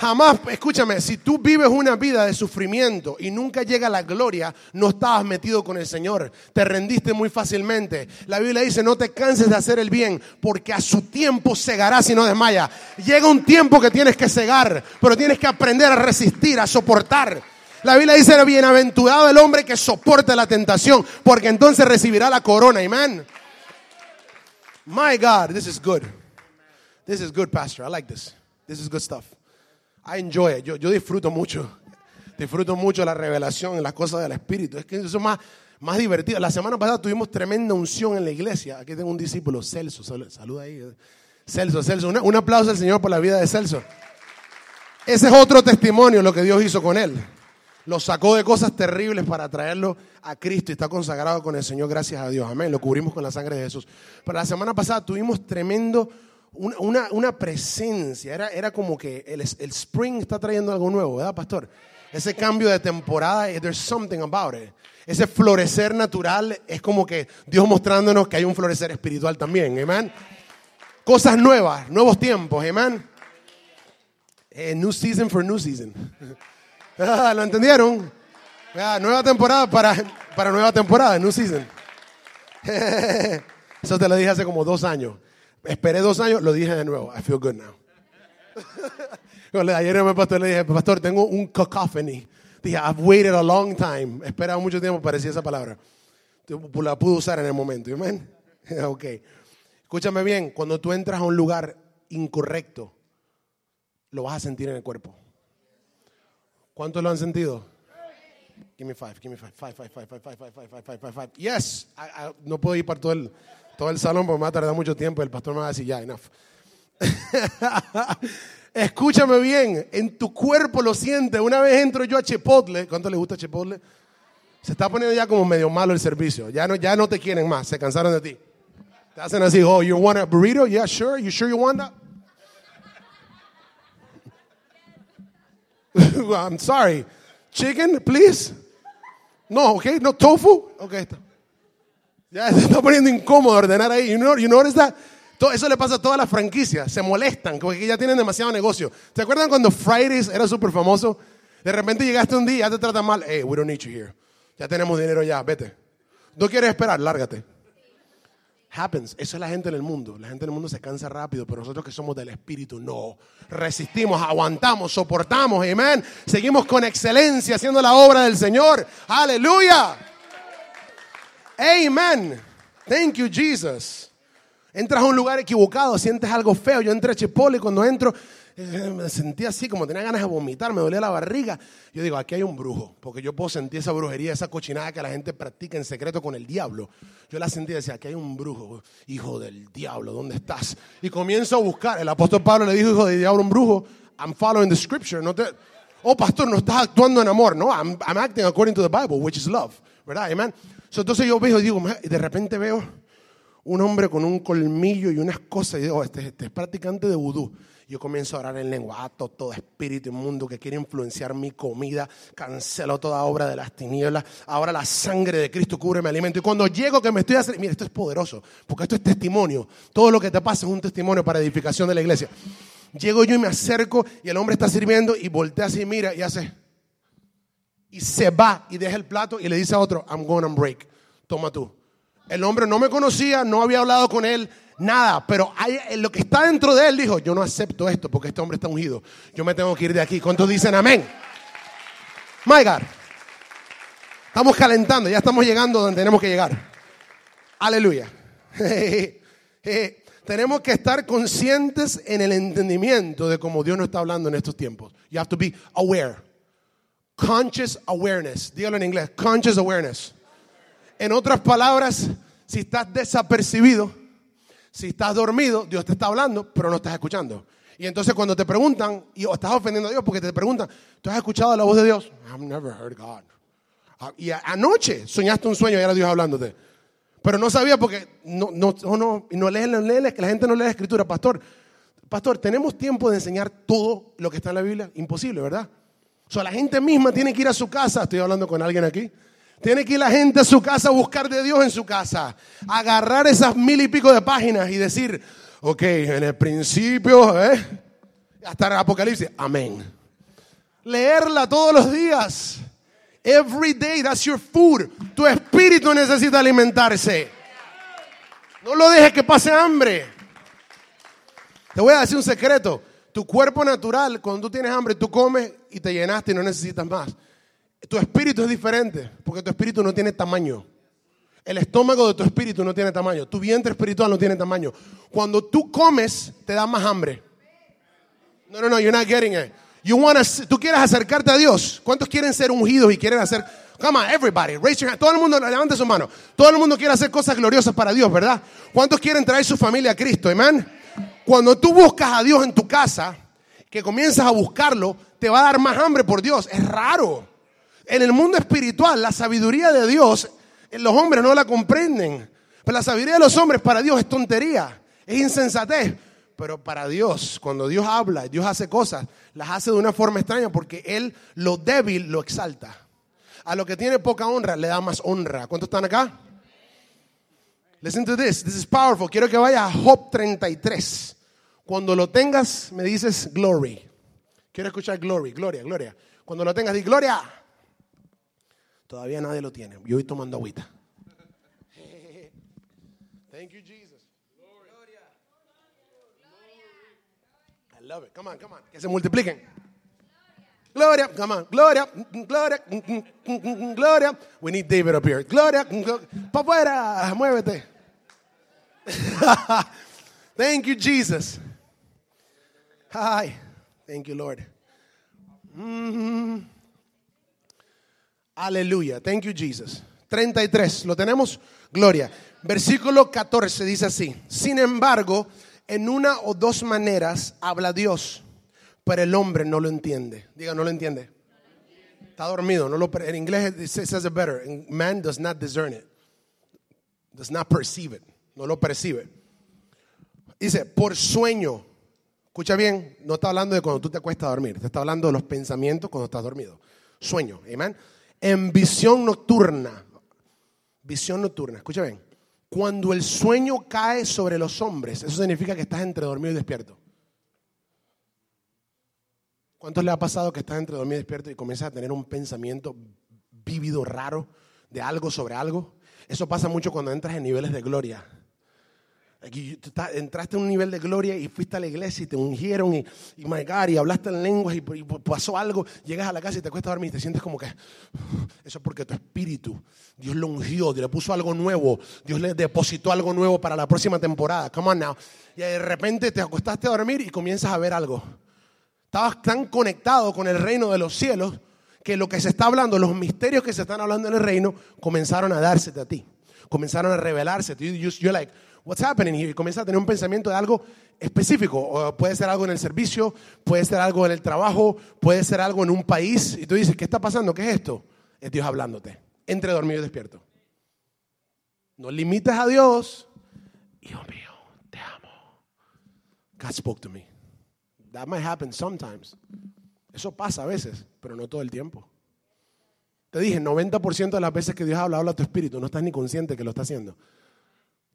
Jamás, escúchame, si tú vives una vida de sufrimiento y nunca llega la gloria, no estabas metido con el Señor. Te rendiste muy fácilmente. La Biblia dice, no te canses de hacer el bien, porque a su tiempo cegarás y no desmaya. Llega un tiempo que tienes que cegar, pero tienes que aprender a resistir, a soportar. La Biblia dice, bienaventurado el hombre que soporte la tentación, porque entonces recibirá la corona. Amén. My God, this is good. This is good, Pastor. I like this. This is good stuff. I enjoy. Yo, yo disfruto mucho. Disfruto mucho la revelación en las cosas del Espíritu. Es que eso es más, más divertido. La semana pasada tuvimos tremenda unción en la iglesia. Aquí tengo un discípulo, Celso. Saluda ahí. Celso, Celso. Un, aplauso al Señor por la vida de Celso. Ese es otro testimonio lo que Dios hizo con él. Lo sacó de cosas terribles para traerlo a Cristo y está consagrado con el Señor, gracias a Dios. Amén. Lo cubrimos con la sangre de Jesús. Pero la semana pasada tuvimos tremendo una, una, presencia, era, era como que el, el, spring está trayendo algo nuevo, ¿verdad, pastor? Ese cambio de temporada, there's something about it. Ese florecer natural es como que Dios mostrándonos que hay un florecer espiritual también, amén. Cosas nuevas, nuevos tiempos, amén. Eh, new season for new season. *laughs* Ah, ¿Lo entendieron? nueva temporada para, para nueva temporada, new season. *laughs* Eso te lo dije hace como dos años. Esperé dos años, lo dije de nuevo. I feel good now. *laughs* Ayer me pastor le dije, pastor, tengo un cacophony. Dije, I've waited a long time. Esperaba mucho tiempo para decir esa palabra. La pude usar en el momento. Amén. *laughs* ok. Escúchame bien, cuando tú entras a un lugar incorrecto, lo vas a sentir en el cuerpo. ¿Cuántos lo han sentido? Give me five, give me five, five, five, five, five, five, five, five, five, five, five. Yes, no puedo ir para todo el todo el salón porque me va a tardar mucho tiempo y el pastor me va a decir, ya, enough. *laughs* Escúchame bien, en tu cuerpo lo sientes. Una vez entro yo a Chipotle, ¿cuánto le gusta Chipotle? Se está poniendo ya como medio malo el servicio. Ya no, ya no te quieren más, se cansaron de ti. Te hacen así, oh, you want a burrito? Yeah, sure. You sure you want that? *laughs* I'm sorry. Chicken, please? No, okay. No tofu? Okay. Ya se está poniendo incómodo ordenar ahí. You know, you know Todo eso le pasa a todas las franquicias. Se molestan porque ya tienen demasiado negocio. ¿Te acuerdan cuando Fridays era súper famoso? De repente llegaste un día y ya te tratan mal. Hey, we don't need you here. Ya tenemos dinero ya, vete. ¿No quieres esperar? Lárgate. Happens. Eso es la gente en el mundo. La gente en el mundo se cansa rápido, pero nosotros que somos del Espíritu, no. Resistimos, aguantamos, soportamos. Amén. Seguimos con excelencia haciendo la obra del Señor. Aleluya. Amen. Thank you, Jesus. Entras a un lugar equivocado, sientes algo feo. Yo entré a Chipotle y cuando entro eh, me sentí así, como tenía ganas de vomitar, me dolía la barriga. Yo digo, aquí hay un brujo, porque yo puedo sentir esa brujería, esa cochinada que la gente practica en secreto con el diablo. Yo la sentí y decía, aquí hay un brujo, hijo del diablo, ¿dónde estás? Y comienzo a buscar. El apóstol Pablo le dijo, hijo del diablo, un brujo. I'm following the scripture. No te, oh, pastor, no estás actuando en amor. No, I'm, I'm acting according to the Bible, which is love. ¿Verdad? Amen entonces yo veo y digo, y de repente veo un hombre con un colmillo y unas cosas y digo, este, este es practicante de vudú. Yo comienzo a orar en lengua, todo espíritu inmundo que quiere influenciar mi comida, cancelo toda obra de las tinieblas, ahora la sangre de Cristo cubre mi alimento. Y cuando llego que me estoy haciendo, mira, esto es poderoso, porque esto es testimonio. Todo lo que te pasa es un testimonio para edificación de la iglesia. Llego yo y me acerco y el hombre está sirviendo y voltea así, mira y hace y se va y deja el plato y le dice a otro, I'm going to break, toma tú. El hombre no me conocía, no había hablado con él, Nada, pero hay, lo que está dentro de él dijo, yo no acepto esto porque este hombre está ungido. Yo me tengo que ir de aquí. ¿Cuántos dicen amén? My God. Estamos calentando, ya estamos llegando donde tenemos que llegar. Aleluya. *laughs* tenemos que estar conscientes en el entendimiento de cómo Dios nos está hablando en estos tiempos. You have to be aware. Conscious awareness. Dígalo en inglés. Conscious awareness. En otras palabras, si estás desapercibido, si estás dormido, Dios te está hablando, pero no estás escuchando. Y entonces cuando te preguntan, y estás ofendiendo a Dios porque te preguntan, ¿tú has escuchado la voz de Dios? I've never heard God. Ah, y anoche soñaste un sueño y era Dios hablándote. Pero no sabía porque no, no, no, no lees, no lees, que la gente no lee la escritura. Pastor, pastor, ¿tenemos tiempo de enseñar todo lo que está en la Biblia? Imposible, ¿verdad? O sea, la gente misma tiene que ir a su casa. Estoy hablando con alguien aquí. Tiene que ir la gente a su casa a buscar de Dios en su casa. Agarrar esas mil y pico de páginas y decir, ok, en el principio, ¿eh? hasta el Apocalipsis, amén. Leerla todos los días. Every day, that's your food. Tu espíritu necesita alimentarse. No lo dejes que pase hambre. Te voy a decir un secreto. Tu cuerpo natural, cuando tú tienes hambre, tú comes y te llenaste y no necesitas más. Tu espíritu es diferente, porque tu espíritu no tiene tamaño. El estómago de tu espíritu no tiene tamaño. Tu vientre espiritual no tiene tamaño. Cuando tú comes, te da más hambre. No, no, no, you're not getting it. You wanna, tú quieres acercarte a Dios. ¿Cuántos quieren ser ungidos y quieren hacer? Come on, everybody, raise your hand. Todo el mundo levante su mano. Todo el mundo quiere hacer cosas gloriosas para Dios, ¿verdad? ¿Cuántos quieren traer su familia a Cristo? Amén. Cuando tú buscas a Dios en tu casa, que comienzas a buscarlo, te va a dar más hambre por Dios. Es raro. En el mundo espiritual, la sabiduría de Dios, los hombres no la comprenden. Pero la sabiduría de los hombres para Dios es tontería, es insensatez. Pero para Dios, cuando Dios habla, Dios hace cosas, las hace de una forma extraña porque Él lo débil lo exalta. A lo que tiene poca honra le da más honra. ¿Cuántos están acá? Listen to this. This is powerful. Quiero que vaya a Job 33. Cuando lo tengas, me dices glory. Quiero escuchar glory, gloria, gloria. Cuando lo tengas, di gloria. Todavía nadie lo tiene. Yo voy tomando agüita. *laughs* Thank you, Jesus. I love it. Come on, come on. Que se multipliquen. Gloria, come on. Gloria, gloria, gloria. We need David up here. Gloria, para afuera. Muévete. *laughs* Thank you, Jesus. Hi. Thank you, Lord. Mm -hmm. Aleluya. Thank you, Jesus. 33. ¿Lo tenemos? Gloria. Versículo 14 dice así. Sin embargo, en una o dos maneras habla Dios, pero el hombre no lo entiende. Diga, no lo entiende. Está dormido. No lo, en inglés it says it better. Man does not discern it. Does not perceive it. No lo percibe. Dice, por sueño. Escucha bien, no está hablando de cuando tú te acuestas a dormir. Te está hablando de los pensamientos cuando estás dormido. Sueño. Amén en visión nocturna. Visión nocturna, escucha bien. Cuando el sueño cae sobre los hombres, eso significa que estás entre dormido y despierto. ¿Cuántos le ha pasado que estás entre dormido y despierto y comienzas a tener un pensamiento vívido, raro, de algo sobre algo? Eso pasa mucho cuando entras en niveles de gloria. Entraste a un nivel de gloria y fuiste a la iglesia y te ungieron y, y my y hablaste en lenguas y, pasó algo. Llegas a la casa y te cuesta dormir y te sientes como que eso es porque tu espíritu, Dios lo ungió, Dios le puso algo nuevo, Dios le depositó algo nuevo para la próxima temporada. Come on now. Y de repente te acostaste a dormir y comienzas a ver algo. Estabas tan conectado con el reino de los cielos que lo que se está hablando, los misterios que se están hablando en el reino, comenzaron a dársete a ti. Comenzaron a revelarse. You're like, what's happening here? Y comienza a tener un pensamiento de algo específico. O puede ser algo en el servicio, puede ser algo en el trabajo, puede ser algo en un país. Y tú dices, ¿qué está pasando? ¿Qué es esto? Es Dios hablándote, entre dormido y despierto. No limites a Dios. Hijo mío, te amo. God spoke to me. That might happen sometimes. Eso pasa a veces, pero no todo el tiempo. Te dije, 90% de las veces que Dios habla, habla a tu espíritu. No estás ni consciente que lo está haciendo.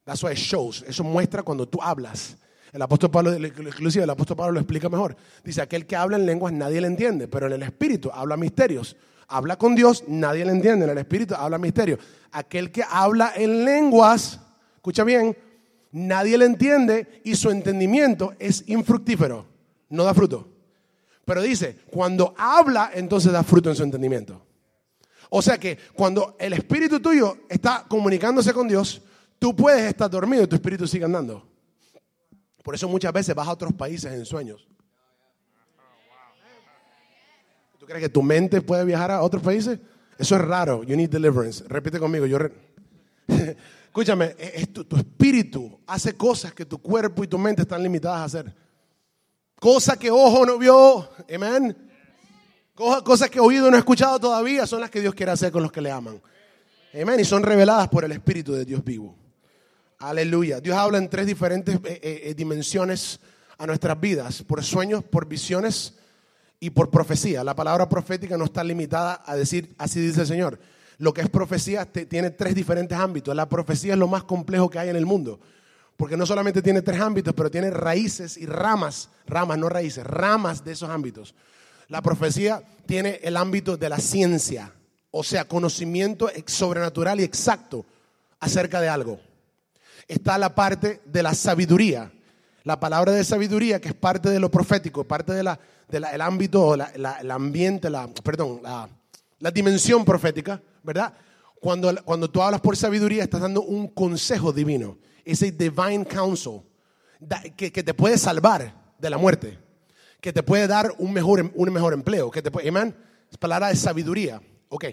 That's why shows. Eso muestra cuando tú hablas. El apóstol Pablo, inclusive el apóstol Pablo lo explica mejor. Dice, aquel que habla en lenguas nadie le entiende, pero en el espíritu habla misterios. Habla con Dios, nadie le entiende. En el espíritu habla misterios. Aquel que habla en lenguas, escucha bien, nadie le entiende y su entendimiento es infructífero, no da fruto. Pero dice, cuando habla, entonces da fruto en su entendimiento. O sea que cuando el espíritu tuyo está comunicándose con Dios, tú puedes estar dormido y tu espíritu sigue andando. Por eso muchas veces vas a otros países en sueños. ¿Tú crees que tu mente puede viajar a otros países? Eso es raro. You need deliverance. Repite conmigo. Yo *laughs* Escúchame, tu, tu, espíritu hace cosas que tu cuerpo y tu mente están limitadas a hacer. Cosas que ojo no vio. Amén. Cosas que oído no ha escuchado todavía son las que Dios quiere hacer con los que le aman. Amén. Y son reveladas por el Espíritu de Dios vivo. Aleluya. Dios habla en tres diferentes eh, eh, eh, dimensiones a nuestras vidas. Por sueños, por visiones y por profecía. La palabra profética no está limitada a decir, así dice el Señor. Lo que es profecía tiene tres diferentes ámbitos. La profecía es lo más complejo que hay en el mundo. Porque no solamente tiene tres ámbitos, pero tiene raíces y ramas, ramas, no raíces, ramas de esos ámbitos. La profecía tiene el ámbito de la ciencia, o sea, conocimiento sobrenatural y exacto acerca de algo. Está la parte de la sabiduría, la palabra de sabiduría que es parte de lo profético, parte del de ámbito o el ambiente, la, perdón, la, dimensión profética, ¿verdad? Cuando, cuando tú hablas por sabiduría estás dando un consejo divino, ese divine counsel que, que te puede salvar de la muerte que te puede dar un mejor, em, un mejor empleo, que te puede, es palabra de sabiduría, ok.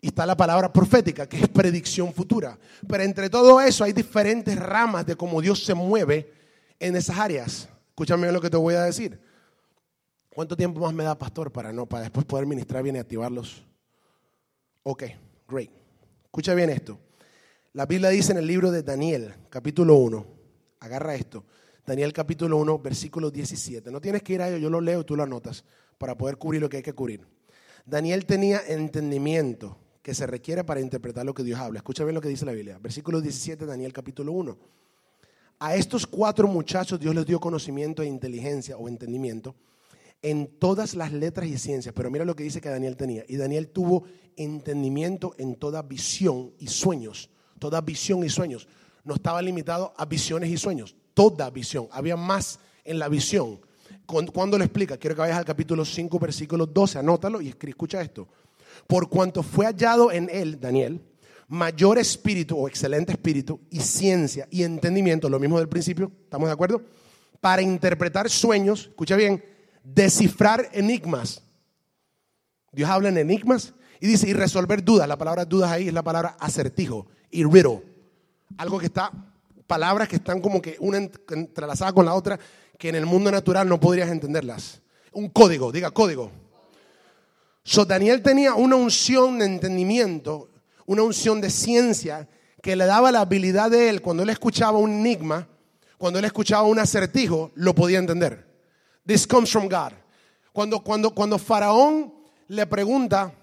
Y está la palabra profética, que es predicción futura. Pero entre todo eso hay diferentes ramas de cómo Dios se mueve en esas áreas. Escúchame lo que te voy a decir. ¿Cuánto tiempo más me da, pastor, para no, para después poder ministrar bien y activarlos? Ok, great. Escucha bien esto. La Biblia dice en el libro de Daniel, capítulo 1, agarra esto. Daniel capítulo 1, versículo 17. No tienes que ir a ello, yo lo leo y tú lo anotas para poder cubrir lo que hay que cubrir. Daniel tenía entendimiento que se requiere para interpretar lo que Dios habla. Escucha bien lo que dice la Biblia. Versículo 17, Daniel capítulo 1. A estos cuatro muchachos Dios les dio conocimiento e inteligencia o entendimiento en todas las letras y ciencias. Pero mira lo que dice que Daniel tenía. Y Daniel tuvo entendimiento en toda visión y sueños. Toda visión y sueños. No estaba limitado a visiones y sueños toda visión. Había más en la visión. Cuando lo explica, quiero que vayas al capítulo 5, versículo 12, anótalo y escucha esto. Por cuanto fue hallado en él, Daniel, mayor espíritu o excelente espíritu y ciencia y entendimiento, lo mismo del principio, ¿estamos de acuerdo? Para interpretar sueños, escucha bien, descifrar enigmas. Dios habla en enigmas y dice, y resolver dudas. La palabra dudas ahí es la palabra acertijo y riddle. Algo que está palabras que están como que una entrelazada con la otra, que en el mundo natural no podrías entenderlas. Un código, diga código. So Daniel tenía una unción de entendimiento, una unción de ciencia que le daba la habilidad de él, cuando él escuchaba un enigma, cuando él escuchaba un acertijo, lo podía entender. This comes from God. Cuando, cuando, cuando Faraón le pregunta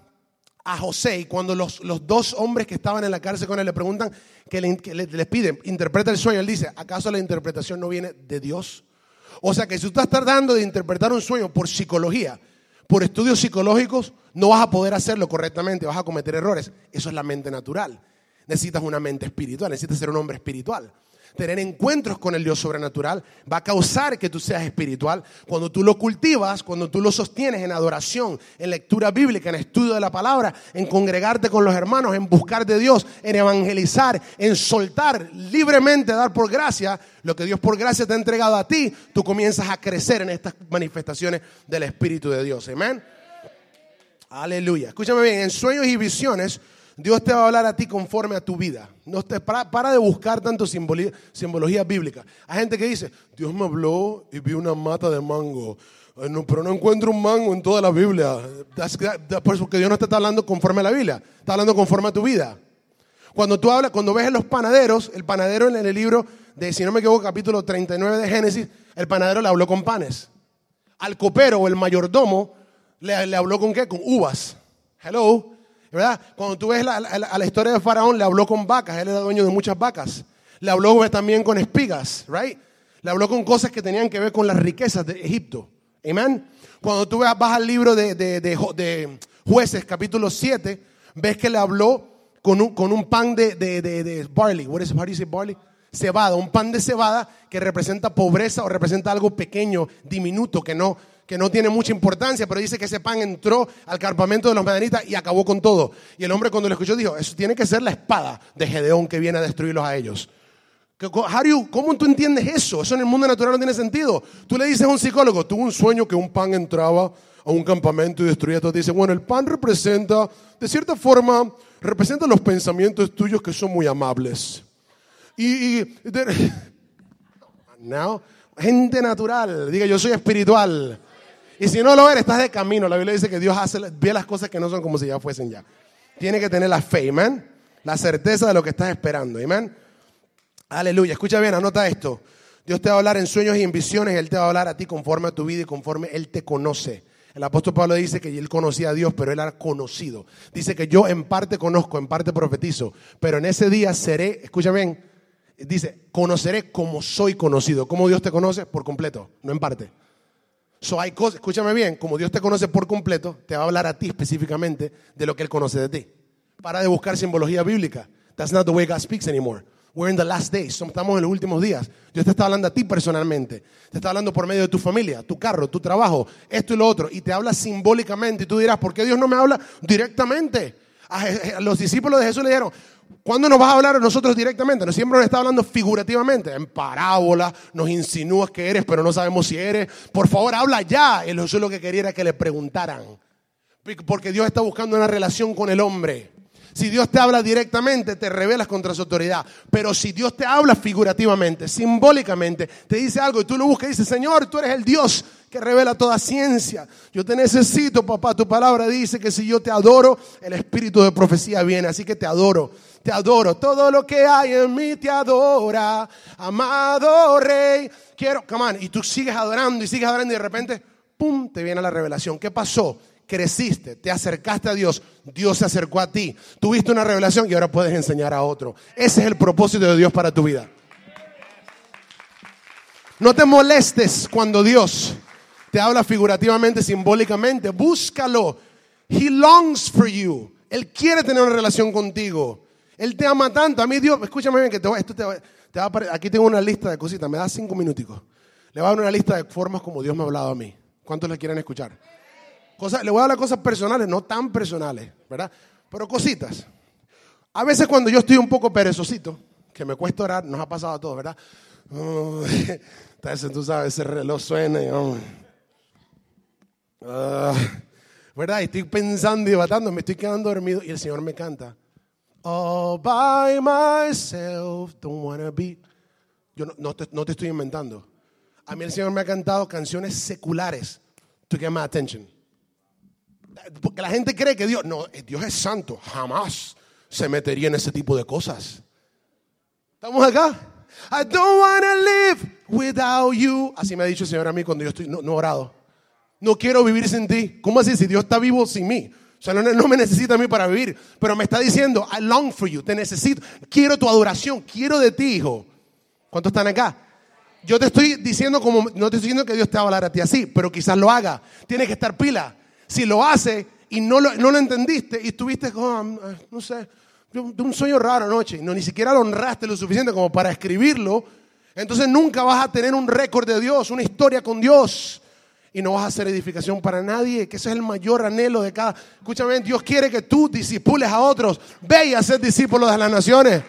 a José y cuando los, los, dos hombres que estaban en la cárcel con él le preguntan, que, le, les piden, interpreta el sueño, él dice, ¿acaso la interpretación no viene de Dios? O sea que si tú estás tardando de interpretar un sueño por psicología, por estudios psicológicos, no vas a poder hacerlo correctamente, vas a cometer errores. Eso es la mente natural. Necesitas una mente espiritual, necesitas ser un hombre espiritual tener encuentros con el Dios sobrenatural, va a causar que tú seas espiritual. Cuando tú lo cultivas, cuando tú lo sostienes en adoración, en lectura bíblica, en estudio de la palabra, en congregarte con los hermanos, en buscar de Dios, en evangelizar, en soltar libremente, dar por gracia lo que Dios por gracia te ha entregado a ti, tú comienzas a crecer en estas manifestaciones del Espíritu de Dios. Amén. Aleluya. Escúchame bien, en sueños y visiones Dios te va a hablar a ti conforme a tu vida. No te, para, de buscar tanto simbología, simbología bíblica. Hay gente que dice, Dios me habló y vi una mata de mango. pero no encuentro un mango en toda la Biblia. porque Dios no está hablando conforme a la Biblia. Está hablando conforme a tu vida. Cuando tú hablas, cuando ves en los panaderos, el panadero en el libro de, si no me equivoco, capítulo 39 de Génesis, el panadero le habló con panes. Al copero o el mayordomo le, le habló con qué? Con uvas. Hello. ¿Verdad? Cuando tú ves la, la, historia de Faraón, le habló con vacas, él era dueño de muchas vacas. Le habló también con espigas, right? Le habló con cosas que tenían que ver con las riquezas de Egipto. Amén. Cuando tú vas al libro de, jueces, capítulo 7, ves que le habló con un, pan de, de, barley. What is, how do you say barley? cebada, un pan de cebada que representa pobreza o representa algo pequeño, diminuto, que no, que no tiene mucha importancia, pero dice que ese pan entró al campamento de los medianitas y acabó con todo. Y el hombre cuando lo escuchó dijo, eso tiene que ser la espada de Gedeón que viene a destruirlos a ellos. ¿Cómo tú entiendes eso? Eso en el mundo natural no tiene sentido. Tú le dices a un psicólogo, tuvo un sueño que un pan entraba a un campamento y destruía todo. Dice, bueno, el pan representa, de cierta forma, representa los pensamientos tuyos que son muy amables. Y, y *laughs* gente natural, diga yo soy espiritual. Y si no lo eres, estás de camino. La Biblia dice que Dios hace, ve las cosas que no son como si ya fuesen ya. Tiene que tener la fe, amén. La certeza de lo que estás esperando, amén. Aleluya. Escucha bien, anota esto. Dios te va a hablar en sueños y en visiones. Él te va a hablar a ti conforme a tu vida y conforme Él te conoce. El apóstol Pablo dice que él conocía a Dios, pero él era conocido. Dice que yo en parte conozco, en parte profetizo, pero en ese día seré, escucha bien, dice, conoceré como soy conocido. ¿Cómo Dios te conoce? Por completo, no en parte. So hay cosas, escúchame bien, como Dios te conoce por completo, te va a hablar a ti específicamente de lo que Él conoce de ti. Para de buscar simbología bíblica. That's not the way God speaks anymore. We're in the last days. Estamos en los últimos días. Dios te está hablando a ti personalmente. Te está hablando por medio de tu familia, tu carro, tu trabajo, esto y lo otro. Y te habla simbólicamente. Y tú dirás, ¿por qué Dios no me habla directamente? Los discípulos de Jesús le dijeron, ¿cuándo nos vas a hablar a nosotros directamente? No siempre nos está hablando figurativamente. En parábola nos insinúas que eres, pero no sabemos si eres. Por favor, habla ya. Y Jesús lo que quería era que le preguntaran. Porque Dios está buscando una relación con el hombre. Si Dios te habla directamente, te revelas contra su autoridad. Pero si Dios te habla figurativamente, simbólicamente, te dice algo y tú lo buscas y dices, Señor, tú eres el Dios que revela toda ciencia. Yo te necesito, papá. Tu palabra dice que si yo te adoro, el espíritu de profecía viene. Así que te adoro, te adoro. Todo lo que hay en mí te adora. Amado Rey. Quiero, come on. Y tú sigues adorando y sigues adorando y de repente, ¡pum!, te viene la revelación. ¿Qué pasó? Creciste, te acercaste a Dios, Dios se acercó a ti, tuviste una revelación y ahora puedes enseñar a otro. Ese es el propósito de Dios para tu vida. No te molestes cuando Dios te habla figurativamente, simbólicamente. Búscalo. He longs for you. Él quiere tener una relación contigo. Él te ama tanto. A mí Dios, escúchame bien que te, esto te, va aquí tengo una lista de cositas. Me da cinco minuticos. Le voy a dar una lista de formas como Dios me ha hablado a mí. ¿Cuántos le quieren escuchar? Le voy a hablar cosas personales, no tan personales, ¿verdad? Pero cositas. A veces cuando yo estoy un poco perezosito, que me cuesta orar, nos ha pasado a todos, ¿verdad? entonces *laughs* tú sabes, ese reloj suena y... Ah, ¿Verdad? Y estoy pensando y batando, me estoy quedando dormido y el Señor me canta. All by myself, don't wanna be. Yo no, te, no te estoy inventando. A mí el Señor me ha cantado canciones seculares to get my attention. Porque la gente cree que Dios, no, Dios es santo, jamás se metería en ese tipo de cosas. ¿Estamos acá? I don't want to live without you. Así me ha dicho el Señor a mí cuando yo estoy no, no orado. No quiero vivir sin ti. ¿Cómo así? Si Dios está vivo sin mí. O sea, no, no, me necesita a mí para vivir. Pero me está diciendo, I long for you. Te necesito. Quiero tu adoración. Quiero de ti, hijo. ¿Cuántos están acá? Yo te estoy diciendo como, no te estoy diciendo que Dios te va a hablar a ti así, pero quizás lo haga. Tienes que estar pila. Si lo hace y no lo, no lo entendiste y estuviste, como, ah, no sé, de un sueño raro anoche, no, ni siquiera lo honraste lo suficiente como para escribirlo, entonces nunca vas a tener un récord de Dios, una historia con Dios. Y no vas a hacer edificación para nadie, que ese es el mayor anhelo de cada... Escúchame, Dios quiere que tú disipules a otros. Ve y a ser discípulos de las naciones.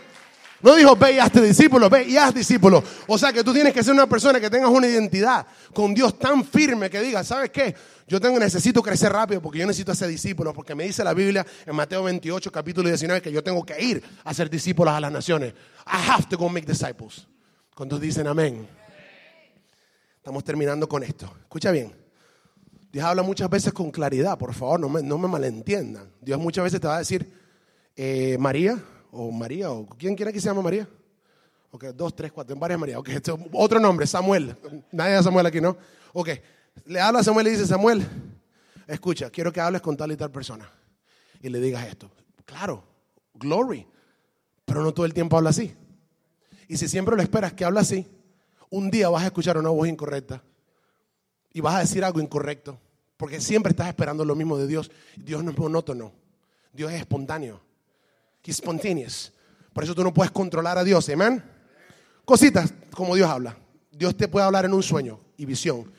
No dijo ve y hazte discípulo, ve y haz discípulo. O sea que tú tienes que ser una persona que tengas una identidad con Dios tan firme que diga, ¿sabes qué? Yo tengo, necesito crecer rápido porque yo necesito hacer discípulos, porque me dice la Biblia en Mateo 28, capítulo 19, que yo tengo que ir a ser discípulos a las naciones. I have to go make disciples. Cuando dicen amén? Estamos terminando con esto. Escucha bien. Dios habla muchas veces con claridad, por favor, no me, no malentiendan. Dios muchas veces te va a decir, eh, María, o María, o ¿quién quiere que se llama María? Ok, dos, tres, cuatro, varias María. Ok, otro nombre, Samuel. Nadie de Samuel aquí, ¿no? Ok, le habla a Samuel y dice, Samuel, escucha, quiero que hables con tal y tal persona. Y le digas esto. Claro, glory. Pero no todo el tiempo habla así. Y si siempre lo esperas que hable así, un día vas a escuchar una voz incorrecta. Y vas a decir algo incorrecto. Porque siempre estás esperando lo mismo de Dios. Dios no es monótono. Dios es espontáneo. He's spontaneous. Por eso tú no puedes controlar a Dios. Amén. Cositas como Dios habla. Dios te puede hablar en un sueño y visión.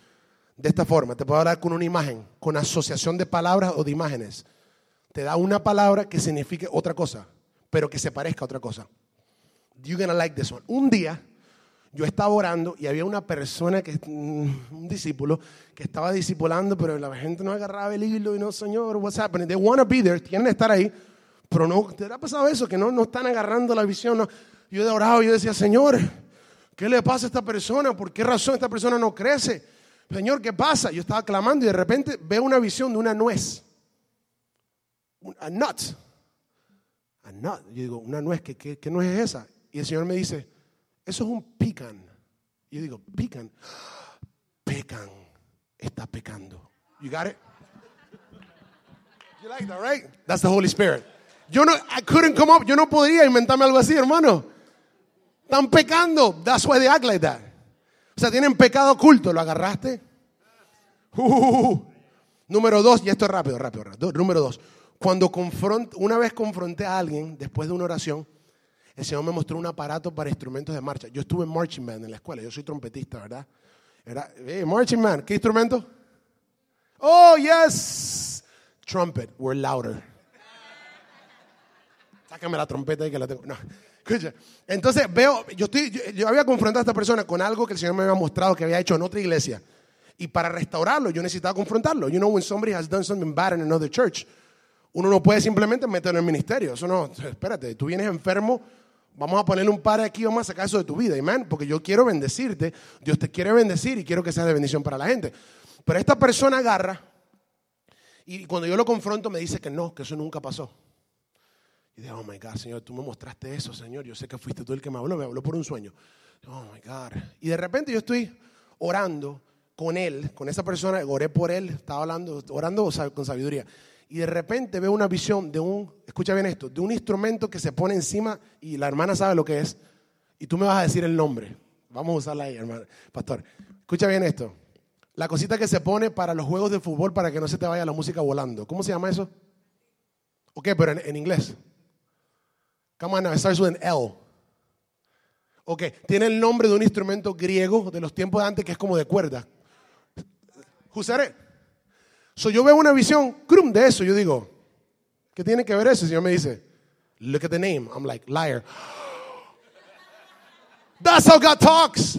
De esta forma, te puede hablar con una imagen, con asociación de palabras o de imágenes. Te da una palabra que signifique otra cosa, pero que se parezca a otra cosa. You're gonna like this one. Un día yo estaba orando y había una persona, que, mm, un discípulo, que estaba discipulando, pero la gente no agarraba el hilo y no, Señor, what's happening? They want be there, quieren estar ahí, pero no, ¿te ha pasado eso? Que no, no están agarrando la visión. Yo he orado yo decía, Señor, ¿qué le pasa a esta persona? ¿Por qué razón esta persona no crece? Señor, ¿qué pasa? Yo estaba clamando y de repente veo una visión de una nuez. A nut. A nut. Yo digo, ¿una nuez? ¿Qué, qué, nuez es esa? Y el Señor me dice, eso es un pecan. Y yo digo, pecan. Pecan. Está pecando. You got it? You like that, right? That's the Holy Spirit. Yo no, I couldn't come up, yo no podría inventarme algo así, hermano. Están pecando. That's why they act like that. O sea, tienen pecado oculto. ¿Lo agarraste? Uh, número dos, y esto es rápido, rápido, rápido. Número dos, cuando confront, una vez confronté a alguien después de una oración, el Señor me mostró un aparato para instrumentos de marcha. Yo estuve en marching band en la escuela, yo soy trompetista, ¿verdad? Era, marching band, ¿qué instrumento? Oh, yes, trumpet, we're louder. Sácame la trompeta y que la tengo. No. Entonces veo, yo, estoy, yo, había confrontado a esta persona con algo que el Señor me había mostrado que había hecho en otra iglesia. Y para restaurarlo, yo necesitaba confrontarlo. You know, when somebody has done something bad in another church, uno no puede simplemente meterlo en el ministerio. Eso no, espérate, tú vienes enfermo, vamos a ponerle un par aquí, vamos a sacar eso de tu vida, amén, porque yo quiero bendecirte, Dios te quiere bendecir y quiero que seas de bendición para la gente. Pero esta persona agarra y cuando yo lo confronto me dice que no, que eso nunca pasó. Y digo, oh my God, Señor, tú me mostraste eso, Señor. Yo sé que fuiste tú el que me habló, me habló por un sueño. Oh my God. Y de repente yo estoy orando con él, con esa persona, oré por él, estaba hablando, orando con sabiduría. Y de repente veo una visión de un, escucha bien esto, de un instrumento que se pone encima y la hermana sabe lo que es. Y tú me vas a decir el nombre. Vamos a usarla ahí, hermano. Pastor, escucha bien esto. La cosita que se pone para los juegos de fútbol para que no se te vaya la música volando. ¿Cómo se llama eso? Ok, pero en inglés. Come on now, it starts with an L. Ok, tiene el nombre de un instrumento griego de los tiempos de antes que es como de cuerda. Usaré. So yo veo una visión crum de eso. Yo digo, ¿qué tiene que ver eso? El Señor me dice, look at the name. I'm like, liar. That's how God talks.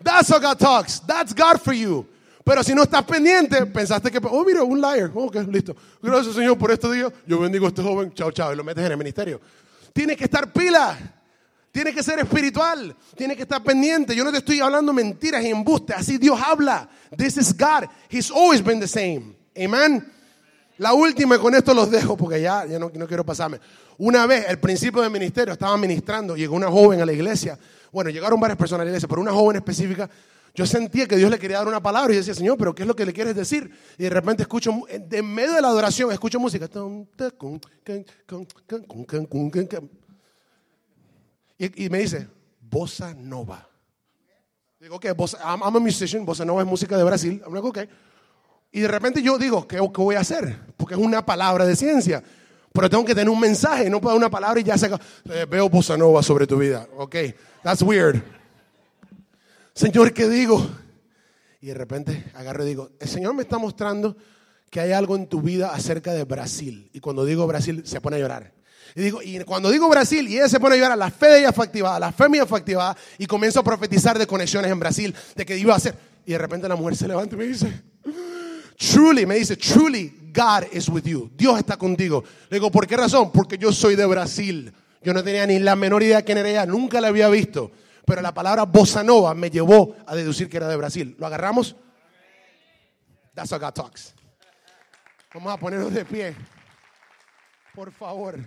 That's how God talks. That's God for you. Pero si no estás pendiente, pensaste que, oh, mira, un liar. Ok, listo. Gracias, Señor, por este día. Yo bendigo a este joven. Chao, chao. Y lo metes en el ministerio. Tiene que estar pila. Tiene que ser espiritual. Tiene que estar pendiente. Yo no te estoy hablando mentiras y embustes. Así Dios habla. This is God. He's always been the same. Amen. La última, y con esto los dejo porque ya, ya no, no quiero pasarme. Una vez, el principio del ministerio, estaba ministrando, llegó una joven a la iglesia. Bueno, llegaron varias personas a la iglesia, pero una joven específica yo sentía que Dios le quería dar una palabra y yo decía, Señor, pero ¿qué es lo que le quieres decir? Y de repente escucho, en medio de la adoración, escucho música. Y, me dice, Bossa Nova. Digo, ok, I'm, a musician, Bossa Nova es música de Brasil. I'm like, okay. Y de repente yo digo, ¿qué, ¿qué, voy a hacer? Porque es una palabra de ciencia. Pero tengo que tener un mensaje, no puedo dar una palabra y ya se eh, veo Bossa Nova sobre tu vida. Ok, that's weird. Señor, ¿qué digo? Y de repente agarro y digo, el Señor me está mostrando que hay algo en tu vida acerca de Brasil. Y cuando digo Brasil, se pone a llorar. Y digo, y cuando digo Brasil y ella se pone a llorar, la fe de ella fue activada, la fe mía fue activada y comienzo a profetizar de conexiones en Brasil, de que iba a hacer. Y de repente la mujer se levanta y me dice, truly, me dice, truly, God is with you. Dios está contigo. Le digo, ¿por qué razón? Porque yo soy de Brasil. Yo no tenía ni la menor idea de quién era ella, nunca la había visto pero la palabra bossa nova me llevó a deducir que era de Brasil. ¿Lo agarramos? That's how God talks. Vamos a ponernos de pie. Por favor.